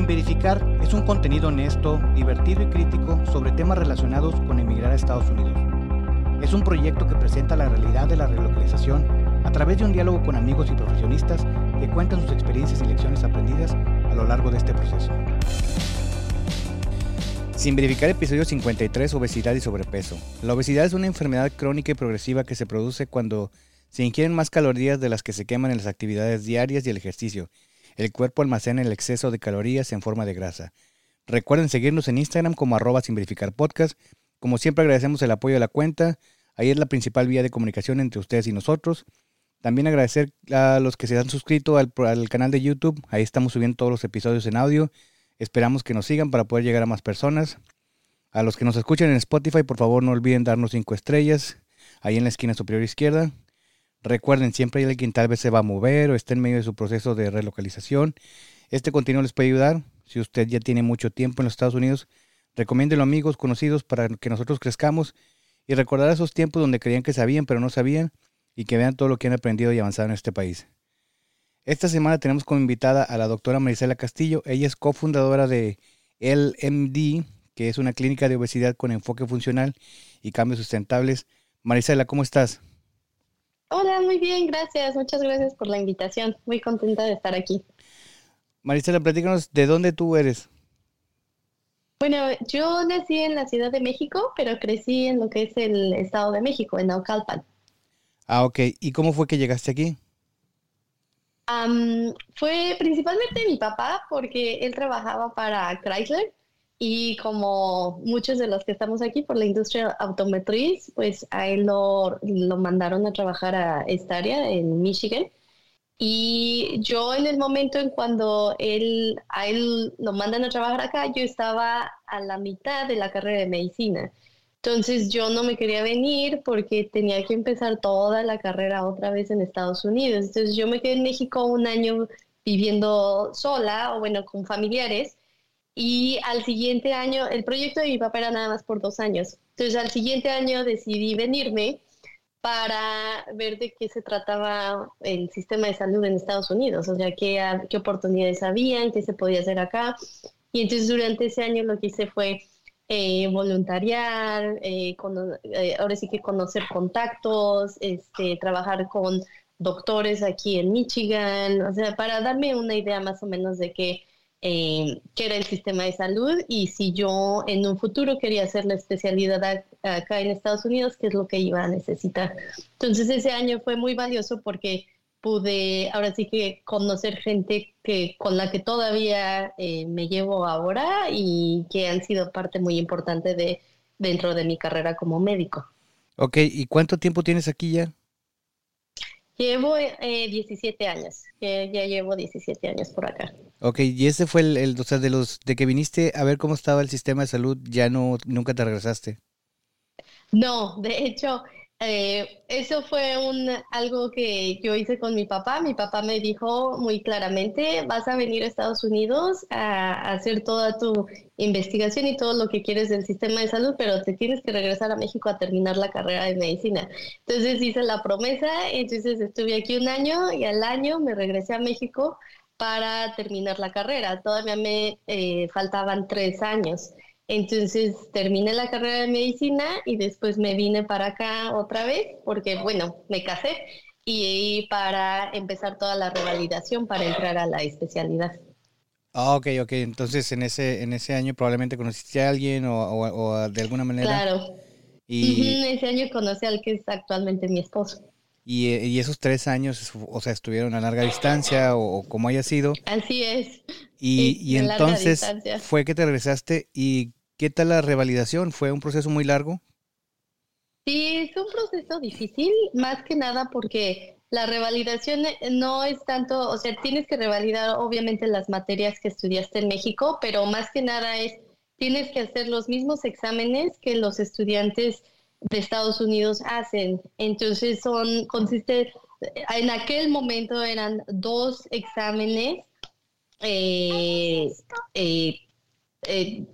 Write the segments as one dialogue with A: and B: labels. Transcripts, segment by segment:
A: Sin Verificar es un contenido honesto, divertido y crítico sobre temas relacionados con emigrar a Estados Unidos. Es un proyecto que presenta la realidad de la relocalización a través de un diálogo con amigos y profesionistas que cuentan sus experiencias y lecciones aprendidas a lo largo de este proceso. Sin verificar episodio 53, obesidad y sobrepeso. La obesidad es una enfermedad crónica y progresiva que se produce cuando se ingieren más calorías de las que se queman en las actividades diarias y el ejercicio. El cuerpo almacena el exceso de calorías en forma de grasa. Recuerden seguirnos en Instagram como arroba sin verificar. Como siempre agradecemos el apoyo de la cuenta. Ahí es la principal vía de comunicación entre ustedes y nosotros. También agradecer a los que se han suscrito al, al canal de YouTube. Ahí estamos subiendo todos los episodios en audio Esperamos que nos sigan para poder llegar a más personas. A los que nos escuchan en Spotify, por favor no olviden darnos cinco estrellas ahí en la esquina superior izquierda. Recuerden, siempre hay alguien tal vez se va a mover o está en medio de su proceso de relocalización. Este contenido les puede ayudar. Si usted ya tiene mucho tiempo en los Estados Unidos, recomiéndelo a amigos, conocidos para que nosotros crezcamos y recordar esos tiempos donde creían que sabían pero no sabían y que vean todo lo que han aprendido y avanzado en este país. Esta semana tenemos como invitada a la doctora Marisela Castillo. Ella es cofundadora de LMD, que es una clínica de obesidad con enfoque funcional y cambios sustentables. Marisela, ¿cómo estás?
B: Hola, muy bien, gracias. Muchas gracias por la invitación. Muy contenta de estar aquí.
A: Marisela, platícanos, ¿de dónde tú eres?
B: Bueno, yo nací en la Ciudad de México, pero crecí en lo que es el Estado de México, en Naucalpan.
A: Ah, ok. ¿Y cómo fue que llegaste aquí?
B: fue principalmente mi papá, porque él trabajaba para Chrysler y como muchos de los que estamos aquí por la industria automotriz, pues a él lo, lo mandaron a trabajar a esta área en Michigan. Y yo en el momento en cuando él, a él lo mandan a trabajar acá, yo estaba a la mitad de la carrera de medicina. Entonces yo no me quería venir porque tenía que empezar toda la carrera otra vez en Estados Unidos. Entonces yo me quedé en México un año viviendo sola o bueno, con familiares. Y al siguiente año, el proyecto de mi papá era nada más por dos años. Entonces al siguiente año decidí venirme para ver de qué se trataba el sistema de salud en Estados Unidos, o sea, qué, qué oportunidades habían, qué se podía hacer acá. Y entonces durante ese año lo que hice fue eh, voluntariar, eh, eh, ahora sí que conocer contactos, este, trabajar con doctores aquí en Michigan, o sea, para darme una idea más o menos de qué, qué era el sistema de salud y si yo en un futuro quería hacer la especialidad acá en Estados Unidos, qué es lo que iba a necesitar. Entonces ese año fue muy valioso porque pude ahora sí que conocer gente que con la que todavía eh, me llevo ahora y que han sido parte muy importante de dentro de mi carrera como médico.
A: Ok, ¿y cuánto tiempo tienes aquí ya?
B: Llevo eh, 17 años, ya, ya, llevo 17 años por acá.
A: Ok, y ese fue el, el, o sea, de los, de que viniste a ver cómo estaba el sistema de salud, ya no, nunca te regresaste.
B: No, de hecho, eh, eso fue un, algo que yo hice con mi papá. Mi papá me dijo muy claramente, vas a venir a Estados Unidos a, hacer toda tu investigación y todo lo que quieres del sistema de salud, pero te tienes que regresar a México a terminar la carrera de medicina. Entonces hice la promesa, entonces estuve aquí un año y al año me regresé a México para terminar la carrera. Todavía me eh, faltaban tres años. Entonces terminé la carrera de medicina y después me vine para acá otra vez porque, bueno, me casé y para empezar toda la revalidación para entrar a la especialidad.
A: Ah, ok, ok. Entonces en ese, en ese año probablemente conociste a alguien o, de alguna manera.
B: Claro. Y ese año conocí al que es actualmente mi esposo.
A: Y, y, esos tres años, o sea, estuvieron a larga distancia o, como haya sido.
B: Así es.
A: Y, y entonces fue que te regresaste y ¿Qué tal la revalidación? ¿Fue un proceso muy largo?
B: Sí, es un proceso difícil, más que nada porque la revalidación no es tanto, o sea, tienes que revalidar obviamente las materias que estudiaste en México, pero más que nada es, tienes que hacer los mismos exámenes que los estudiantes de Estados Unidos hacen. Entonces son, consiste, en aquel momento eran dos exámenes eh, eh, eh,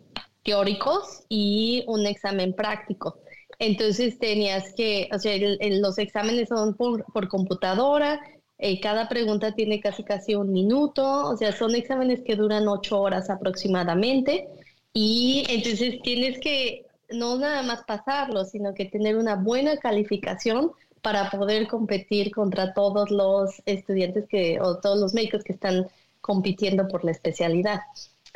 B: teóricos y un examen práctico. Entonces tenías que, o sea, los exámenes son por, computadora, Eh, cada pregunta tiene casi casi un minuto, o sea, son exámenes que duran ocho horas aproximadamente. Y entonces tienes que no nada más pasarlo, sino que tener una buena calificación para poder competir contra todos los estudiantes que, o todos los médicos que están compitiendo por la especialidad.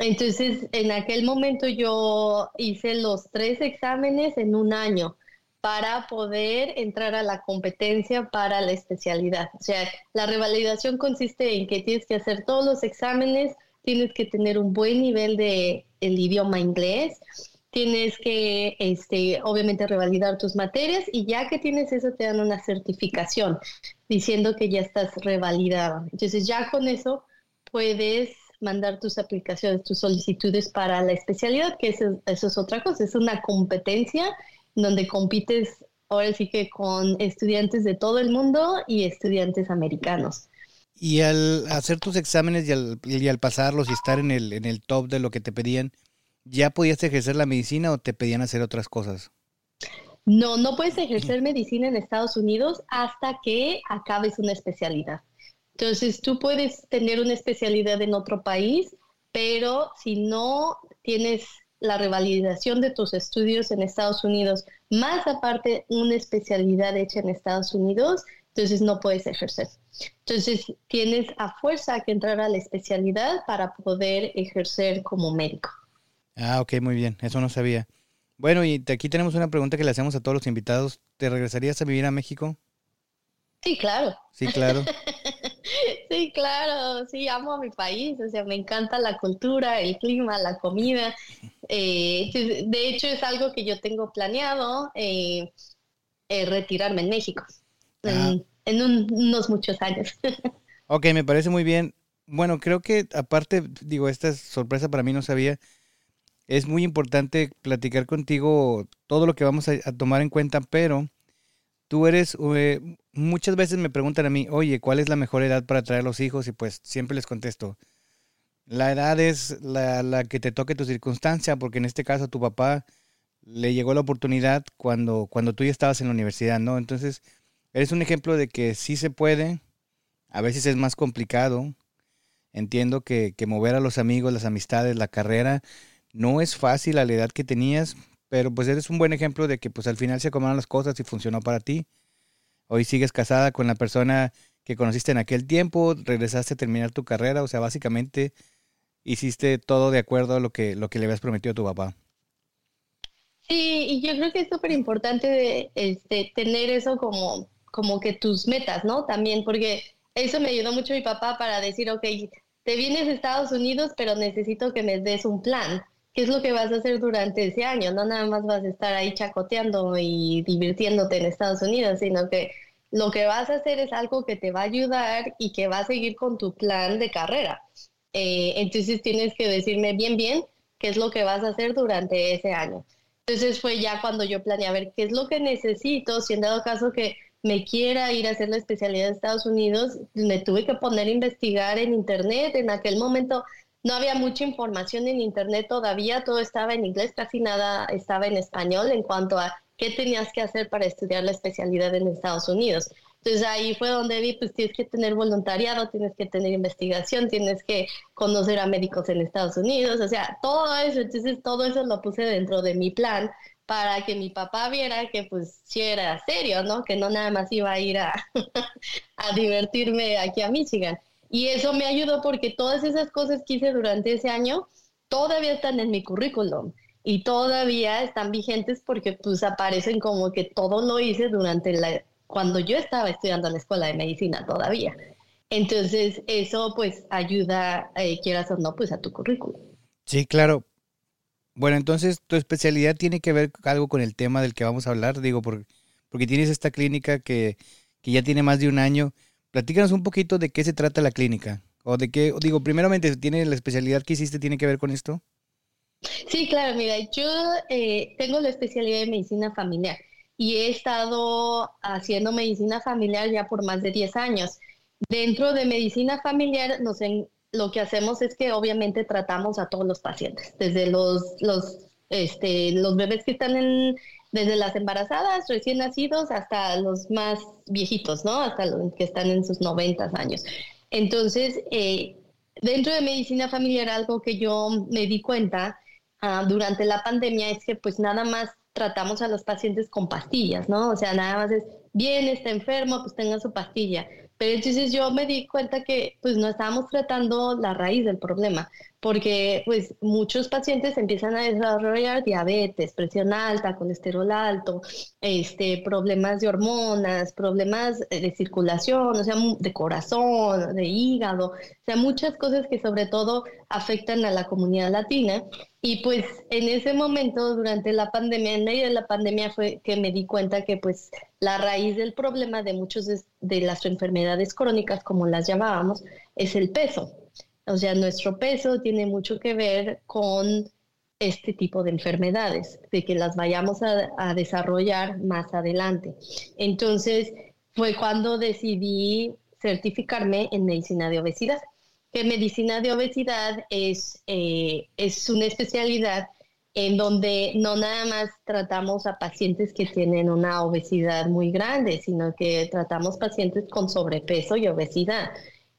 B: Entonces, en aquel momento yo hice los tres exámenes en un año para poder entrar a la competencia para la especialidad. O sea, la revalidación consiste en que tienes que hacer todos los exámenes, tienes que tener un buen nivel de el idioma inglés, tienes que, este, obviamente, revalidar tus materias y ya que tienes eso te dan una certificación diciendo que ya estás revalidado. Entonces ya con eso puedes mandar tus aplicaciones, tus solicitudes para la especialidad, que eso, eso es otra cosa, es una competencia donde compites ahora sí que con estudiantes de todo el mundo y estudiantes americanos.
A: Y al hacer tus exámenes y al, y al pasarlos y estar en el, en el top de lo que te pedían, ¿ya podías ejercer la medicina o te pedían hacer otras cosas?
B: No, no puedes ejercer medicina en Estados Unidos hasta que acabes una especialidad. Entonces, tú puedes tener una especialidad en otro país, pero si no tienes la revalidación de tus estudios en Estados Unidos, más aparte una especialidad hecha en Estados Unidos, entonces no puedes ejercer. Entonces tienes a fuerza que entrar a la especialidad para poder ejercer como médico.
A: Ah, ok, muy bien, eso no sabía. Bueno, y aquí tenemos una pregunta que le hacemos a todos los invitados. ¿Te regresarías a vivir a México?
B: Sí, claro.
A: Sí, claro.
B: Sí, claro, sí, amo a mi país, o sea, me encanta la cultura, el clima, la comida. Eh, de hecho, es algo que yo tengo planeado, eh, eh, retirarme en México, en, ah. unos muchos años.
A: Ok, me parece muy bien. Bueno, creo que aparte, digo, esta sorpresa para mí no sabía, es muy importante platicar contigo todo lo que vamos a tomar en cuenta, pero tú eres, eh, muchas veces me preguntan a mí, oye, ¿cuál es la mejor edad para traer los hijos? Y pues siempre les contesto, la edad es la, la, que te toque tu circunstancia, porque en este caso tu papá le llegó la oportunidad cuando, cuando tú ya estabas en la universidad, ¿no? Entonces, eres un ejemplo de que sí se puede, a veces es más complicado. Entiendo que, que mover a los amigos, las amistades, la carrera, no es fácil a la edad que tenías, pero pues eres un buen ejemplo de que pues al final se acomodaron las cosas y funcionó para ti. Hoy sigues casada con la persona que conociste en aquel tiempo, regresaste a terminar tu carrera, o sea, básicamente hiciste todo de acuerdo a lo que, lo que le habías prometido a tu papá.
B: Sí, y yo creo que es súper importante este, tener eso como, como que tus metas, ¿no? También, porque eso me ayudó mucho mi papá para decir, ok, te vienes a Estados Unidos, pero necesito que me des un plan qué es lo que vas a hacer durante ese año. No nada más vas a estar ahí chacoteando y divirtiéndote en Estados Unidos, sino que lo que vas a hacer es algo que te va a ayudar y que va a seguir con tu plan de carrera. Eh, entonces tienes que decirme bien, bien qué es lo que vas a hacer durante ese año. Entonces fue ya cuando yo planeé a ver qué es lo que necesito, si en dado caso que me quiera ir a hacer la especialidad de Estados Unidos, me tuve que poner a investigar en internet. En aquel momento no había mucha información en Internet todavía, todo estaba en inglés, casi nada estaba en español en cuanto a qué tenías que hacer para estudiar la especialidad en Estados Unidos. Entonces ahí fue donde vi, pues tienes que tener voluntariado, tienes que tener investigación, tienes que conocer a médicos en Estados Unidos, o sea, todo eso, entonces todo eso lo puse dentro de mi plan para que mi papá viera que pues sí era serio, ¿no? Que no nada más iba a ir a, a divertirme aquí a Michigan. Y eso me ayudó porque todas esas cosas que hice durante ese año todavía están en mi currículum y todavía están vigentes porque pues aparecen como que todo lo hice durante la cuando yo estaba estudiando en la escuela de medicina todavía. Entonces eso pues ayuda, eh, quieras o no, pues a tu currículum.
A: Sí, claro. Bueno, entonces tu especialidad tiene que ver algo con el tema del que vamos a hablar, digo, porque, porque tienes esta clínica que, que ya tiene más de un año. Platícanos un poquito de qué se trata la clínica. O de qué, digo, primeramente, ¿tiene la especialidad que hiciste tiene que ver con esto?
B: Sí, claro, mira, yo eh, tengo la especialidad de medicina familiar y he estado haciendo medicina familiar ya por más de 10 años. Dentro de medicina familiar, nos lo que hacemos es que obviamente tratamos a todos los pacientes, desde los, los, este, los bebés que están en, desde las embarazadas, recién nacidos, hasta los más viejitos, ¿no? Hasta los que están en sus 90 años. Entonces, eh, dentro de medicina familiar, algo que yo me di cuenta ah, durante la pandemia es que pues nada más tratamos a los pacientes con pastillas, ¿no? O sea, nada más es, bien, está enfermo, pues tenga su pastilla. Pero entonces yo me di cuenta que pues no estábamos tratando la raíz del problema, porque pues muchos pacientes empiezan a desarrollar diabetes, presión alta, colesterol alto, este, problemas de hormonas, problemas de circulación, o sea, de corazón, de hígado, o sea, muchas cosas que sobre todo afectan a la comunidad latina. Y pues en ese momento, durante la pandemia, en medio de la pandemia fue que me di cuenta que pues la raíz del problema de muchas de, las enfermedades crónicas, como las llamábamos, es el peso. O sea, nuestro peso tiene mucho que ver con este tipo de enfermedades, de que las vayamos a, a desarrollar más adelante. Entonces, fue cuando decidí certificarme en medicina de obesidad que medicina de obesidad es, eh, es una especialidad en donde no nada más tratamos a pacientes que tienen una obesidad muy grande, sino que tratamos pacientes con sobrepeso y obesidad.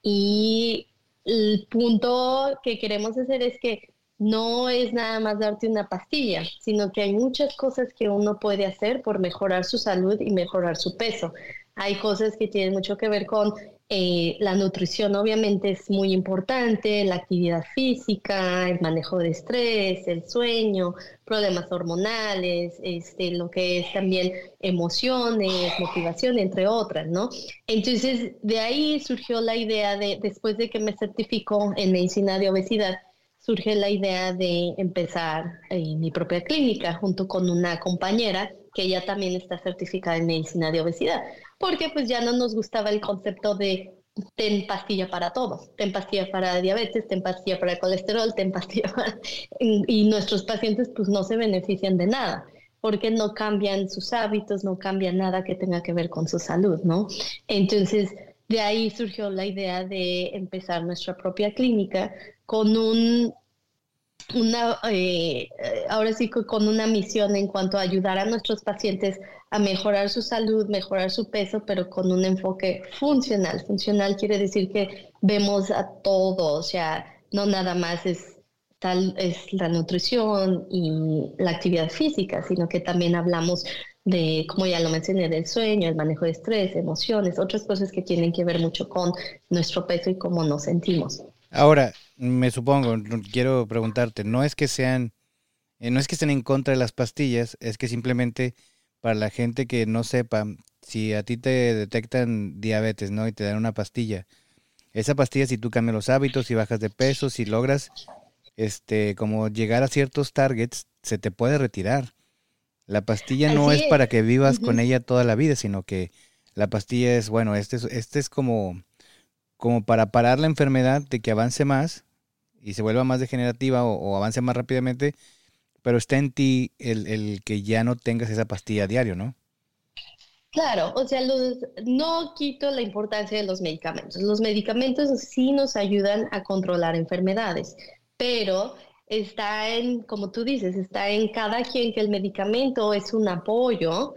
B: Y el punto que queremos hacer es que no es nada más darte una pastilla, sino que hay muchas cosas que uno puede hacer por mejorar su salud y mejorar su peso. Hay cosas que tienen mucho que ver con eh, la nutrición obviamente es muy importante, la actividad física, el manejo de estrés, el sueño, problemas hormonales, este, lo que es también emociones, motivación, entre otras, ¿no? Entonces, de ahí surgió la idea de, después de que me certificó en medicina de obesidad, surge la idea de empezar en mi propia clínica junto con una compañera que ella también está certificada en medicina de obesidad porque pues ya no nos gustaba el concepto de ten pastilla para todo, ten pastilla para diabetes, ten pastilla para colesterol, ten pastilla para... Y nuestros pacientes pues no se benefician de nada porque no cambian sus hábitos, no cambian nada que tenga que ver con su salud, ¿no? Entonces, de ahí surgió la idea de empezar nuestra propia clínica con un una, eh, ahora sí con una misión en cuanto a ayudar a nuestros pacientes a mejorar su salud, mejorar su peso, pero con un enfoque funcional. Funcional quiere decir que vemos a todo, o sea, no nada más es tal es la nutrición y la actividad física, sino que también hablamos de, como ya lo mencioné, del sueño, el manejo de estrés, emociones, otras cosas que tienen que ver mucho con nuestro peso y cómo nos sentimos.
A: Ahora, me supongo, quiero preguntarte, no es que sean, eh, no es que estén en contra de las pastillas, es que simplemente para la gente que no sepa, si a ti te detectan diabetes, ¿no? Y te dan una pastilla, esa pastilla si tú cambias los hábitos, si bajas de peso, si logras, este, como llegar a ciertos targets, se te puede retirar. La pastilla no es, para que vivas con ella toda la vida, sino que la pastilla es, bueno, este es, este es como como para parar la enfermedad de que avance más y se vuelva más degenerativa o, avance más rápidamente, pero está en ti el, que ya no tengas esa pastilla a diario, ¿no?
B: Claro, o sea, no quito la importancia de los medicamentos. Los medicamentos sí nos ayudan a controlar enfermedades, pero está en, como tú dices, está en cada quien que el medicamento es un apoyo,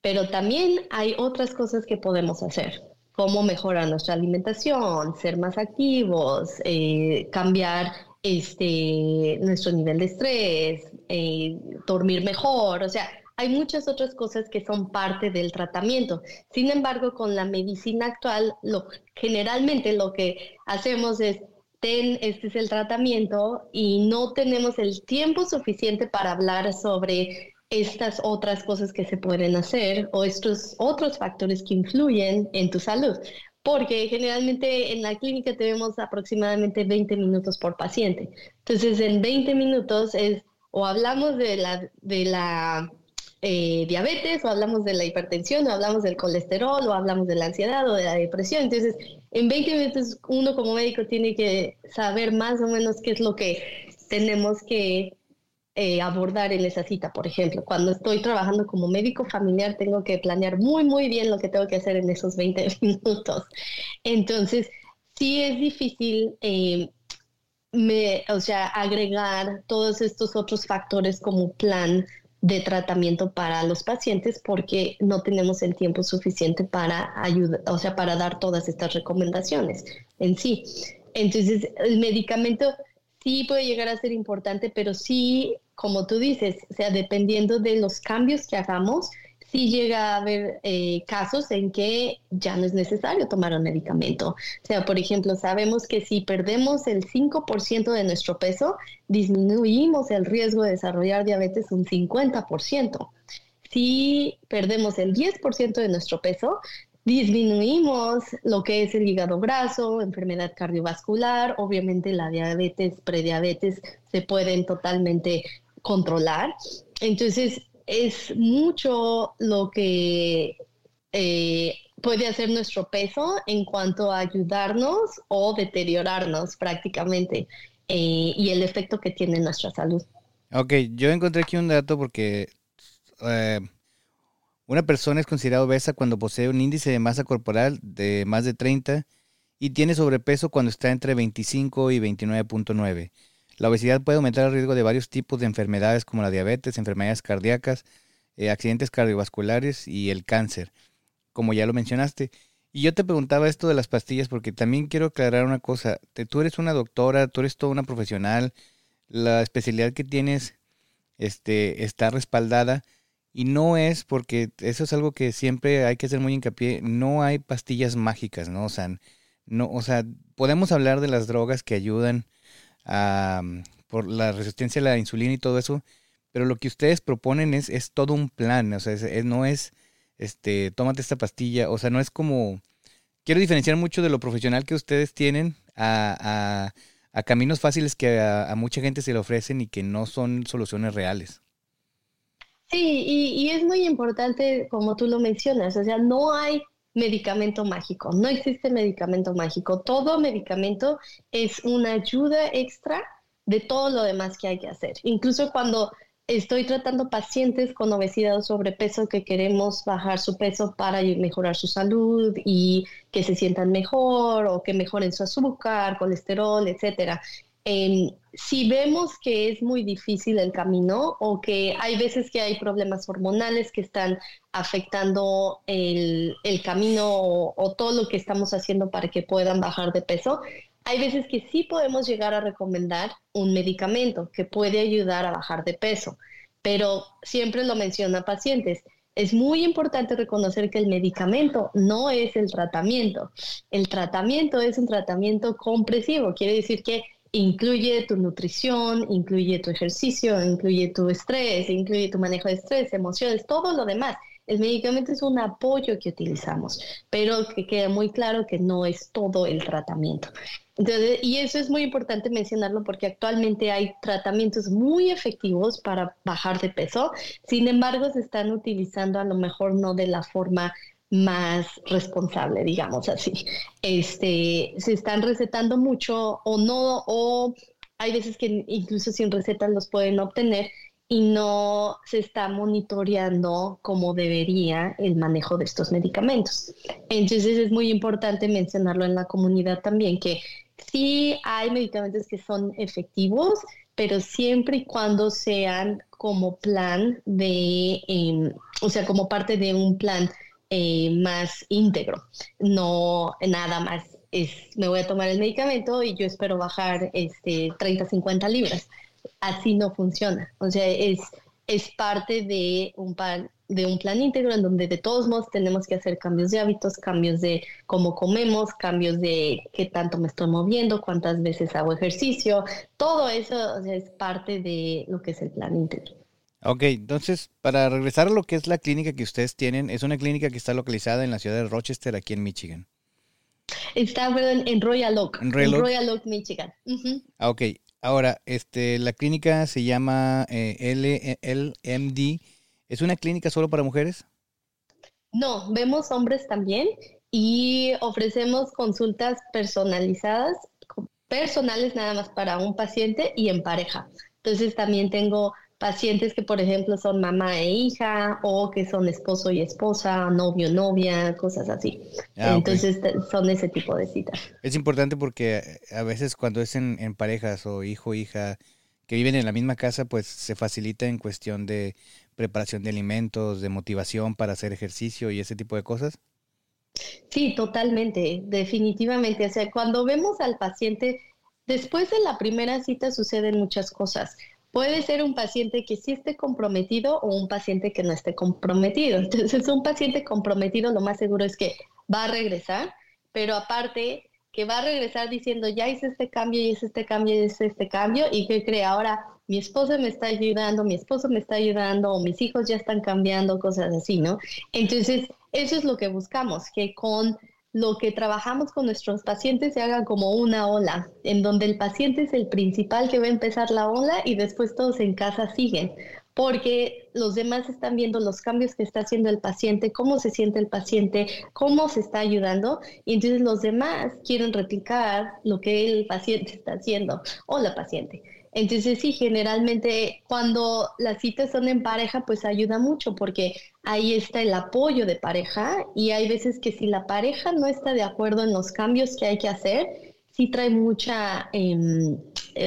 B: pero también hay otras cosas que podemos hacer cómo mejorar nuestra alimentación, ser más activos, eh, cambiar este, nuestro nivel de estrés, eh, dormir mejor, o sea, hay muchas otras cosas que son parte del tratamiento. Sin embargo, con la medicina actual, generalmente lo que hacemos es, ten, este es el tratamiento y no tenemos el tiempo suficiente para hablar sobre estas otras cosas que se pueden hacer o estos otros factores que influyen en tu salud. Porque generalmente en la clínica tenemos aproximadamente 20 minutos por paciente. Entonces, en 20 minutos es o hablamos de la, de la eh, diabetes, o hablamos de la hipertensión, o hablamos del colesterol, o hablamos de la ansiedad o de la depresión. Entonces, en 20 minutos uno como médico tiene que saber más o menos qué es lo que tenemos que eh, abordar en esa cita, por ejemplo. Cuando estoy trabajando como médico familiar, tengo que planear muy, muy bien lo que tengo que hacer en esos 20 minutos. Entonces, sí es difícil, eh, me, o sea, agregar todos estos otros factores como plan de tratamiento para los pacientes porque no tenemos el tiempo suficiente para ayudar, o sea, para dar todas estas recomendaciones en sí. Entonces, el medicamento sí puede llegar a ser importante, pero sí, como tú dices, o sea, dependiendo de los cambios que hagamos, sí llega a haber eh, casos en que ya no es necesario tomar un medicamento. O sea, por ejemplo, sabemos que si perdemos el 5% de nuestro peso, disminuimos el riesgo de desarrollar diabetes un 50%. Si perdemos el 10% de nuestro peso, disminuimos lo que es el hígado graso, enfermedad cardiovascular, obviamente la diabetes, prediabetes se pueden totalmente controlar. Entonces, es mucho lo que eh, puede hacer nuestro peso en cuanto a ayudarnos o deteriorarnos prácticamente eh, y el efecto que tiene en nuestra salud.
A: Ok, yo encontré aquí un dato porque eh, una persona es considerada obesa cuando posee un índice de masa corporal de más de 30 y tiene sobrepeso cuando está entre 25 y 29.9. La obesidad puede aumentar el riesgo de varios tipos de enfermedades como la diabetes, enfermedades cardíacas, eh, accidentes cardiovasculares y el cáncer, como ya lo mencionaste. Y yo te preguntaba esto de las pastillas porque también quiero aclarar una cosa. Tú eres una doctora, tú eres toda una profesional, la especialidad que tienes este, está respaldada y no es porque eso es algo que siempre hay que hacer muy hincapié, no hay pastillas mágicas, ¿no? O sea, no, o sea, podemos hablar de las drogas que ayudan por la resistencia a la insulina y todo eso, pero lo que ustedes proponen es, es todo un plan, o sea, no es, este, tómate esta pastilla, o sea, no es como, quiero diferenciar mucho de lo profesional que ustedes tienen a, a, caminos fáciles que a, mucha gente se le ofrecen y que no son soluciones reales.
B: Sí, y, y es muy importante, como tú lo mencionas, o sea, no hay medicamento mágico. No existe medicamento mágico. Todo medicamento es una ayuda extra de todo lo demás que hay que hacer. Incluso cuando estoy tratando pacientes con obesidad o sobrepeso que queremos bajar su peso para mejorar su salud y que se sientan mejor o que mejoren su azúcar, colesterol, etcétera si vemos que es muy difícil el camino o que hay veces que hay problemas hormonales que están afectando el, camino o, todo lo que estamos haciendo para que puedan bajar de peso, hay veces que sí podemos llegar a recomendar un medicamento que puede ayudar a bajar de peso, pero siempre lo menciona pacientes. Es muy importante reconocer que el medicamento no es el tratamiento. El tratamiento es un tratamiento compresivo, quiere decir que incluye tu nutrición, incluye tu ejercicio, incluye tu estrés, incluye tu manejo de estrés, emociones, todo lo demás. El medicamento es un apoyo que utilizamos, pero que queda muy claro que no es todo el tratamiento. Entonces, y eso es muy importante mencionarlo porque actualmente hay tratamientos muy efectivos para bajar de peso, sin embargo se están utilizando a lo mejor no de la forma más responsable, digamos así. Este, se están recetando mucho o no, o hay veces que incluso sin recetas los pueden obtener y no se está monitoreando como debería el manejo de estos medicamentos. Entonces es muy importante mencionarlo en la comunidad también, que sí hay medicamentos que son efectivos, pero siempre y cuando sean como plan de, em, o sea, como parte de un plan eh, más íntegro, no nada más es me voy a tomar el medicamento y yo espero bajar este 30, 50 libras. Así no funciona. O sea, es, es parte de un plan de un plan íntegro en donde de todos modos tenemos que hacer cambios de hábitos, cambios de cómo comemos, cambios de qué tanto me estoy moviendo, cuántas veces hago ejercicio, todo eso es parte de lo que es el plan íntegro.
A: Ok, entonces, para regresar a lo que es la clínica que ustedes tienen, es una clínica que está localizada en la ciudad de Rochester, aquí en Michigan.
B: Está en Royal Oak. En Royal, Oak, Michigan.
A: Ah, ok, ahora, este, la clínica se llama eh, LMD. ¿Es una clínica solo para mujeres?
B: No, vemos hombres también y ofrecemos consultas personalizadas, personales nada más para un paciente y en pareja. Entonces también tengo pacientes que, por ejemplo, son mamá e hija o que son esposo y esposa, novio, novia, cosas así. Ah, Entonces son ese tipo de citas.
A: Es importante porque a veces cuando es en, parejas o hijo, hija, que viven en la misma casa, pues se facilita en cuestión de preparación de alimentos, de motivación para hacer ejercicio y ese tipo de cosas?
B: Sí, totalmente, definitivamente. O sea, cuando vemos al paciente, después de la primera cita suceden muchas cosas. Puede ser un paciente que sí esté comprometido o un paciente que no esté comprometido. Entonces, un paciente comprometido lo más seguro es que va a regresar, pero aparte que va a regresar diciendo, ya hice este cambio, y hice este cambio, y hice este cambio, y que cree ahora, mi esposa me está ayudando, mi esposo me está ayudando, o mis hijos ya están cambiando, cosas así, ¿no? Entonces, eso es lo que buscamos, que con lo que trabajamos con nuestros pacientes se haga como una ola, en donde el paciente es el principal que va a empezar la ola y después todos en casa siguen, porque los demás están viendo los cambios que está haciendo el paciente, cómo se siente el paciente, cómo se está ayudando, y entonces los demás quieren replicar lo que el paciente está haciendo o la paciente. Entonces sí, generalmente cuando las citas son en pareja, pues ayuda mucho porque ahí está el apoyo de pareja y hay veces que si la pareja no está de acuerdo en los cambios que hay que hacer, sí trae mucha em,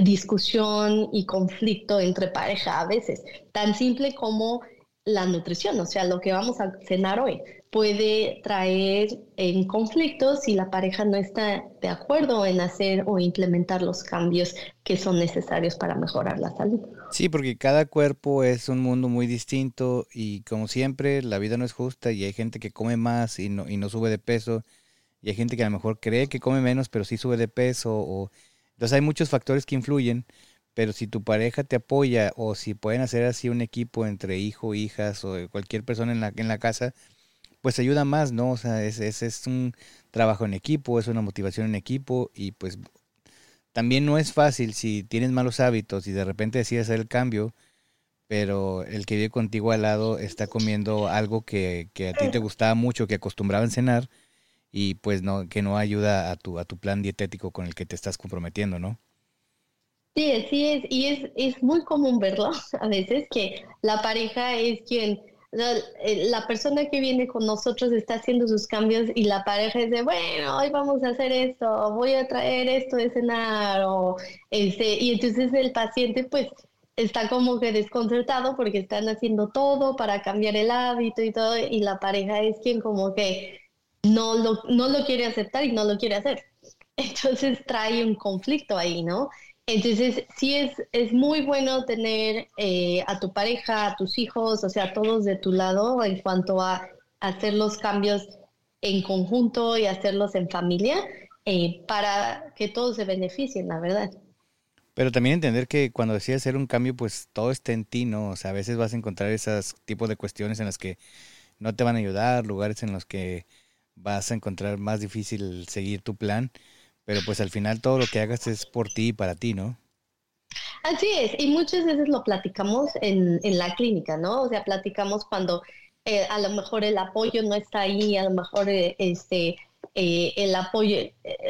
B: discusión y conflicto entre pareja a veces, tan simple como la nutrición, o sea, lo que vamos a cenar hoy puede traer en conflictos si la pareja no está de acuerdo en hacer o implementar los cambios que son necesarios para mejorar la salud.
A: Sí, porque cada cuerpo es un mundo muy distinto y como siempre la vida no es justa y hay gente que come más y no, y no sube de peso y hay gente que a lo mejor cree que come menos pero sí sube de peso o entonces hay muchos factores que influyen pero si tu pareja te apoya o si pueden hacer así un equipo entre hijo, hijas o cualquier persona en la, en la casa, pues ayuda más, ¿no? O sea, es, es, es un trabajo en equipo, es una motivación en equipo y pues también no es fácil si tienes malos hábitos y de repente decides hacer el cambio, pero el que vive contigo al lado está comiendo algo que, que a ti te gustaba mucho, que acostumbraba a cenar y pues no, que no ayuda a tu, a tu plan dietético con el que te estás comprometiendo, ¿no?
B: Sí, así es, y es, es muy común verlo a veces que la pareja es quien, la, persona que viene con nosotros está haciendo sus cambios y la pareja dice, bueno, hoy vamos a hacer esto, voy a traer esto de cenar, o este, y entonces el paciente pues está como que desconcertado porque están haciendo todo para cambiar el hábito y todo, y la pareja es quien como que no lo, no lo quiere aceptar y no lo quiere hacer. Entonces trae un conflicto ahí, ¿no? Entonces, sí es, es muy bueno tener eh, a tu pareja, a tus hijos, o sea, todos de tu lado en cuanto a hacer los cambios en conjunto y hacerlos en familia eh, para que todos se beneficien, la verdad.
A: Pero también entender que cuando decides hacer un cambio, pues todo está en ti, ¿no? O sea, a veces vas a encontrar esos tipos de cuestiones en las que no te van a ayudar, lugares en los que vas a encontrar más difícil seguir tu plan. Pero pues al final todo lo que hagas es por ti y para ti, ¿no?
B: Así es, y muchas veces lo platicamos en, en la clínica, ¿no? O sea, platicamos cuando eh, a lo mejor el apoyo no está ahí, a lo mejor eh, este, eh, el apoyo,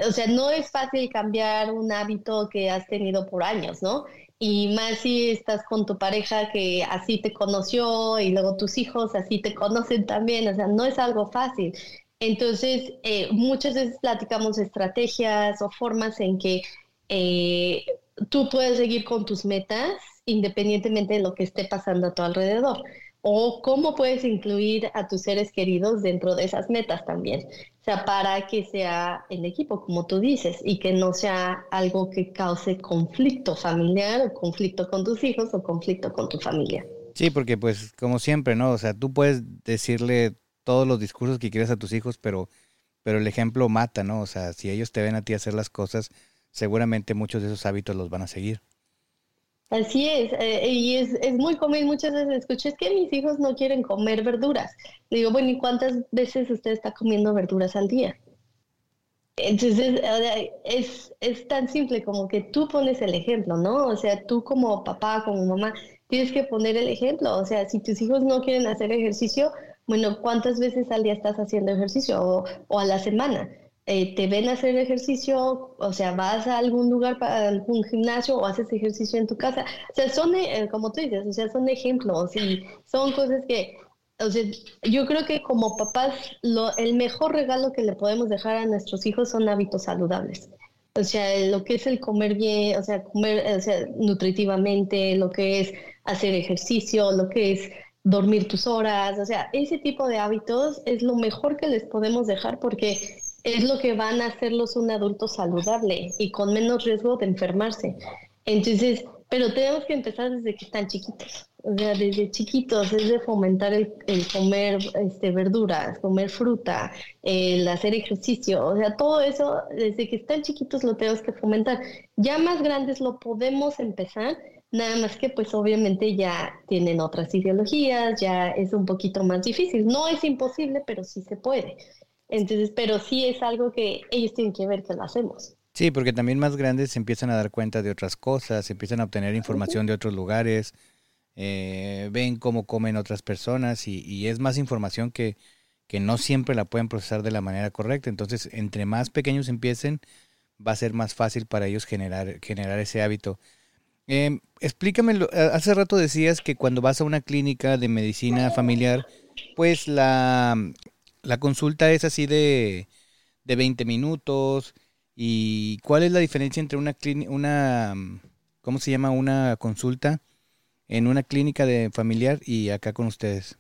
B: o sea, no es fácil cambiar un hábito que has tenido por años, ¿no? Y más si estás con tu pareja que así te conoció y luego tus hijos así te conocen también, o sea, no es algo fácil. Entonces, eh, muchas veces platicamos estrategias o formas en que eh, tú puedes seguir con tus metas independientemente de lo que esté pasando a tu alrededor. O cómo puedes incluir a tus seres queridos dentro de esas metas también. O sea, para que sea en equipo, como tú dices, y que no sea algo que cause conflicto familiar o conflicto con tus hijos o conflicto con tu familia.
A: Sí, porque pues como siempre, ¿no? O sea, tú puedes decirle todos los discursos que quieres a tus hijos, pero, pero el ejemplo mata, ¿no? O sea, si ellos te ven a ti hacer las cosas, seguramente muchos de esos hábitos los van a seguir.
B: Así es, eh, y es, es, muy común, muchas veces escucho, es que mis hijos no quieren comer verduras. digo, bueno, ¿y cuántas veces usted está comiendo verduras al día? Entonces, es, es tan simple como que tú pones el ejemplo, ¿no? O sea, tú como papá, como mamá, tienes que poner el ejemplo. O sea, si tus hijos no quieren hacer ejercicio, bueno, ¿cuántas veces al día estás haciendo ejercicio o, a la semana? Eh, ¿Te ven hacer ejercicio? O sea, ¿vas a algún lugar, para algún gimnasio o haces ejercicio en tu casa? O sea, son, eh, como tú dices, o sea, son ejemplos y son cosas que, o sea, yo creo que como papás, lo, el mejor regalo que le podemos dejar a nuestros hijos son hábitos saludables O sea, lo que es el comer bien, o sea, comer o sea, nutritivamente, lo que es hacer ejercicio, lo que es dormir tus horas, o sea, ese tipo de hábitos es lo mejor que les podemos dejar porque es lo que van a hacerlos un adulto saludable y con menos riesgo de enfermarse. Entonces, pero tenemos que empezar desde que están chiquitos, o sea, desde chiquitos, es de fomentar el, comer este, verduras, comer fruta, el hacer ejercicio, o sea, todo eso, desde que están chiquitos lo tenemos que fomentar. Ya más grandes lo podemos empezar, Nada más que pues obviamente ya tienen otras ideologías, ya es un poquito más difícil. No es imposible, pero sí se puede. Entonces, pero sí es algo que ellos tienen que ver que lo hacemos.
A: Sí, porque también más grandes se empiezan a dar cuenta de otras cosas, se empiezan a obtener información de otros lugares, eh, ven cómo comen otras personas y, y es más información que, que no siempre la pueden procesar de la manera correcta. Entonces, entre más pequeños empiecen, va a ser más fácil para ellos generar, generar ese hábito. Eh, explícame, hace rato decías que cuando vas a una clínica de medicina familiar, pues la, la consulta es así de, de 20 minutos. ¿Y cuál es la diferencia entre una clínica, una, ¿cómo se llama? Una consulta en una clínica de familiar y acá con ustedes?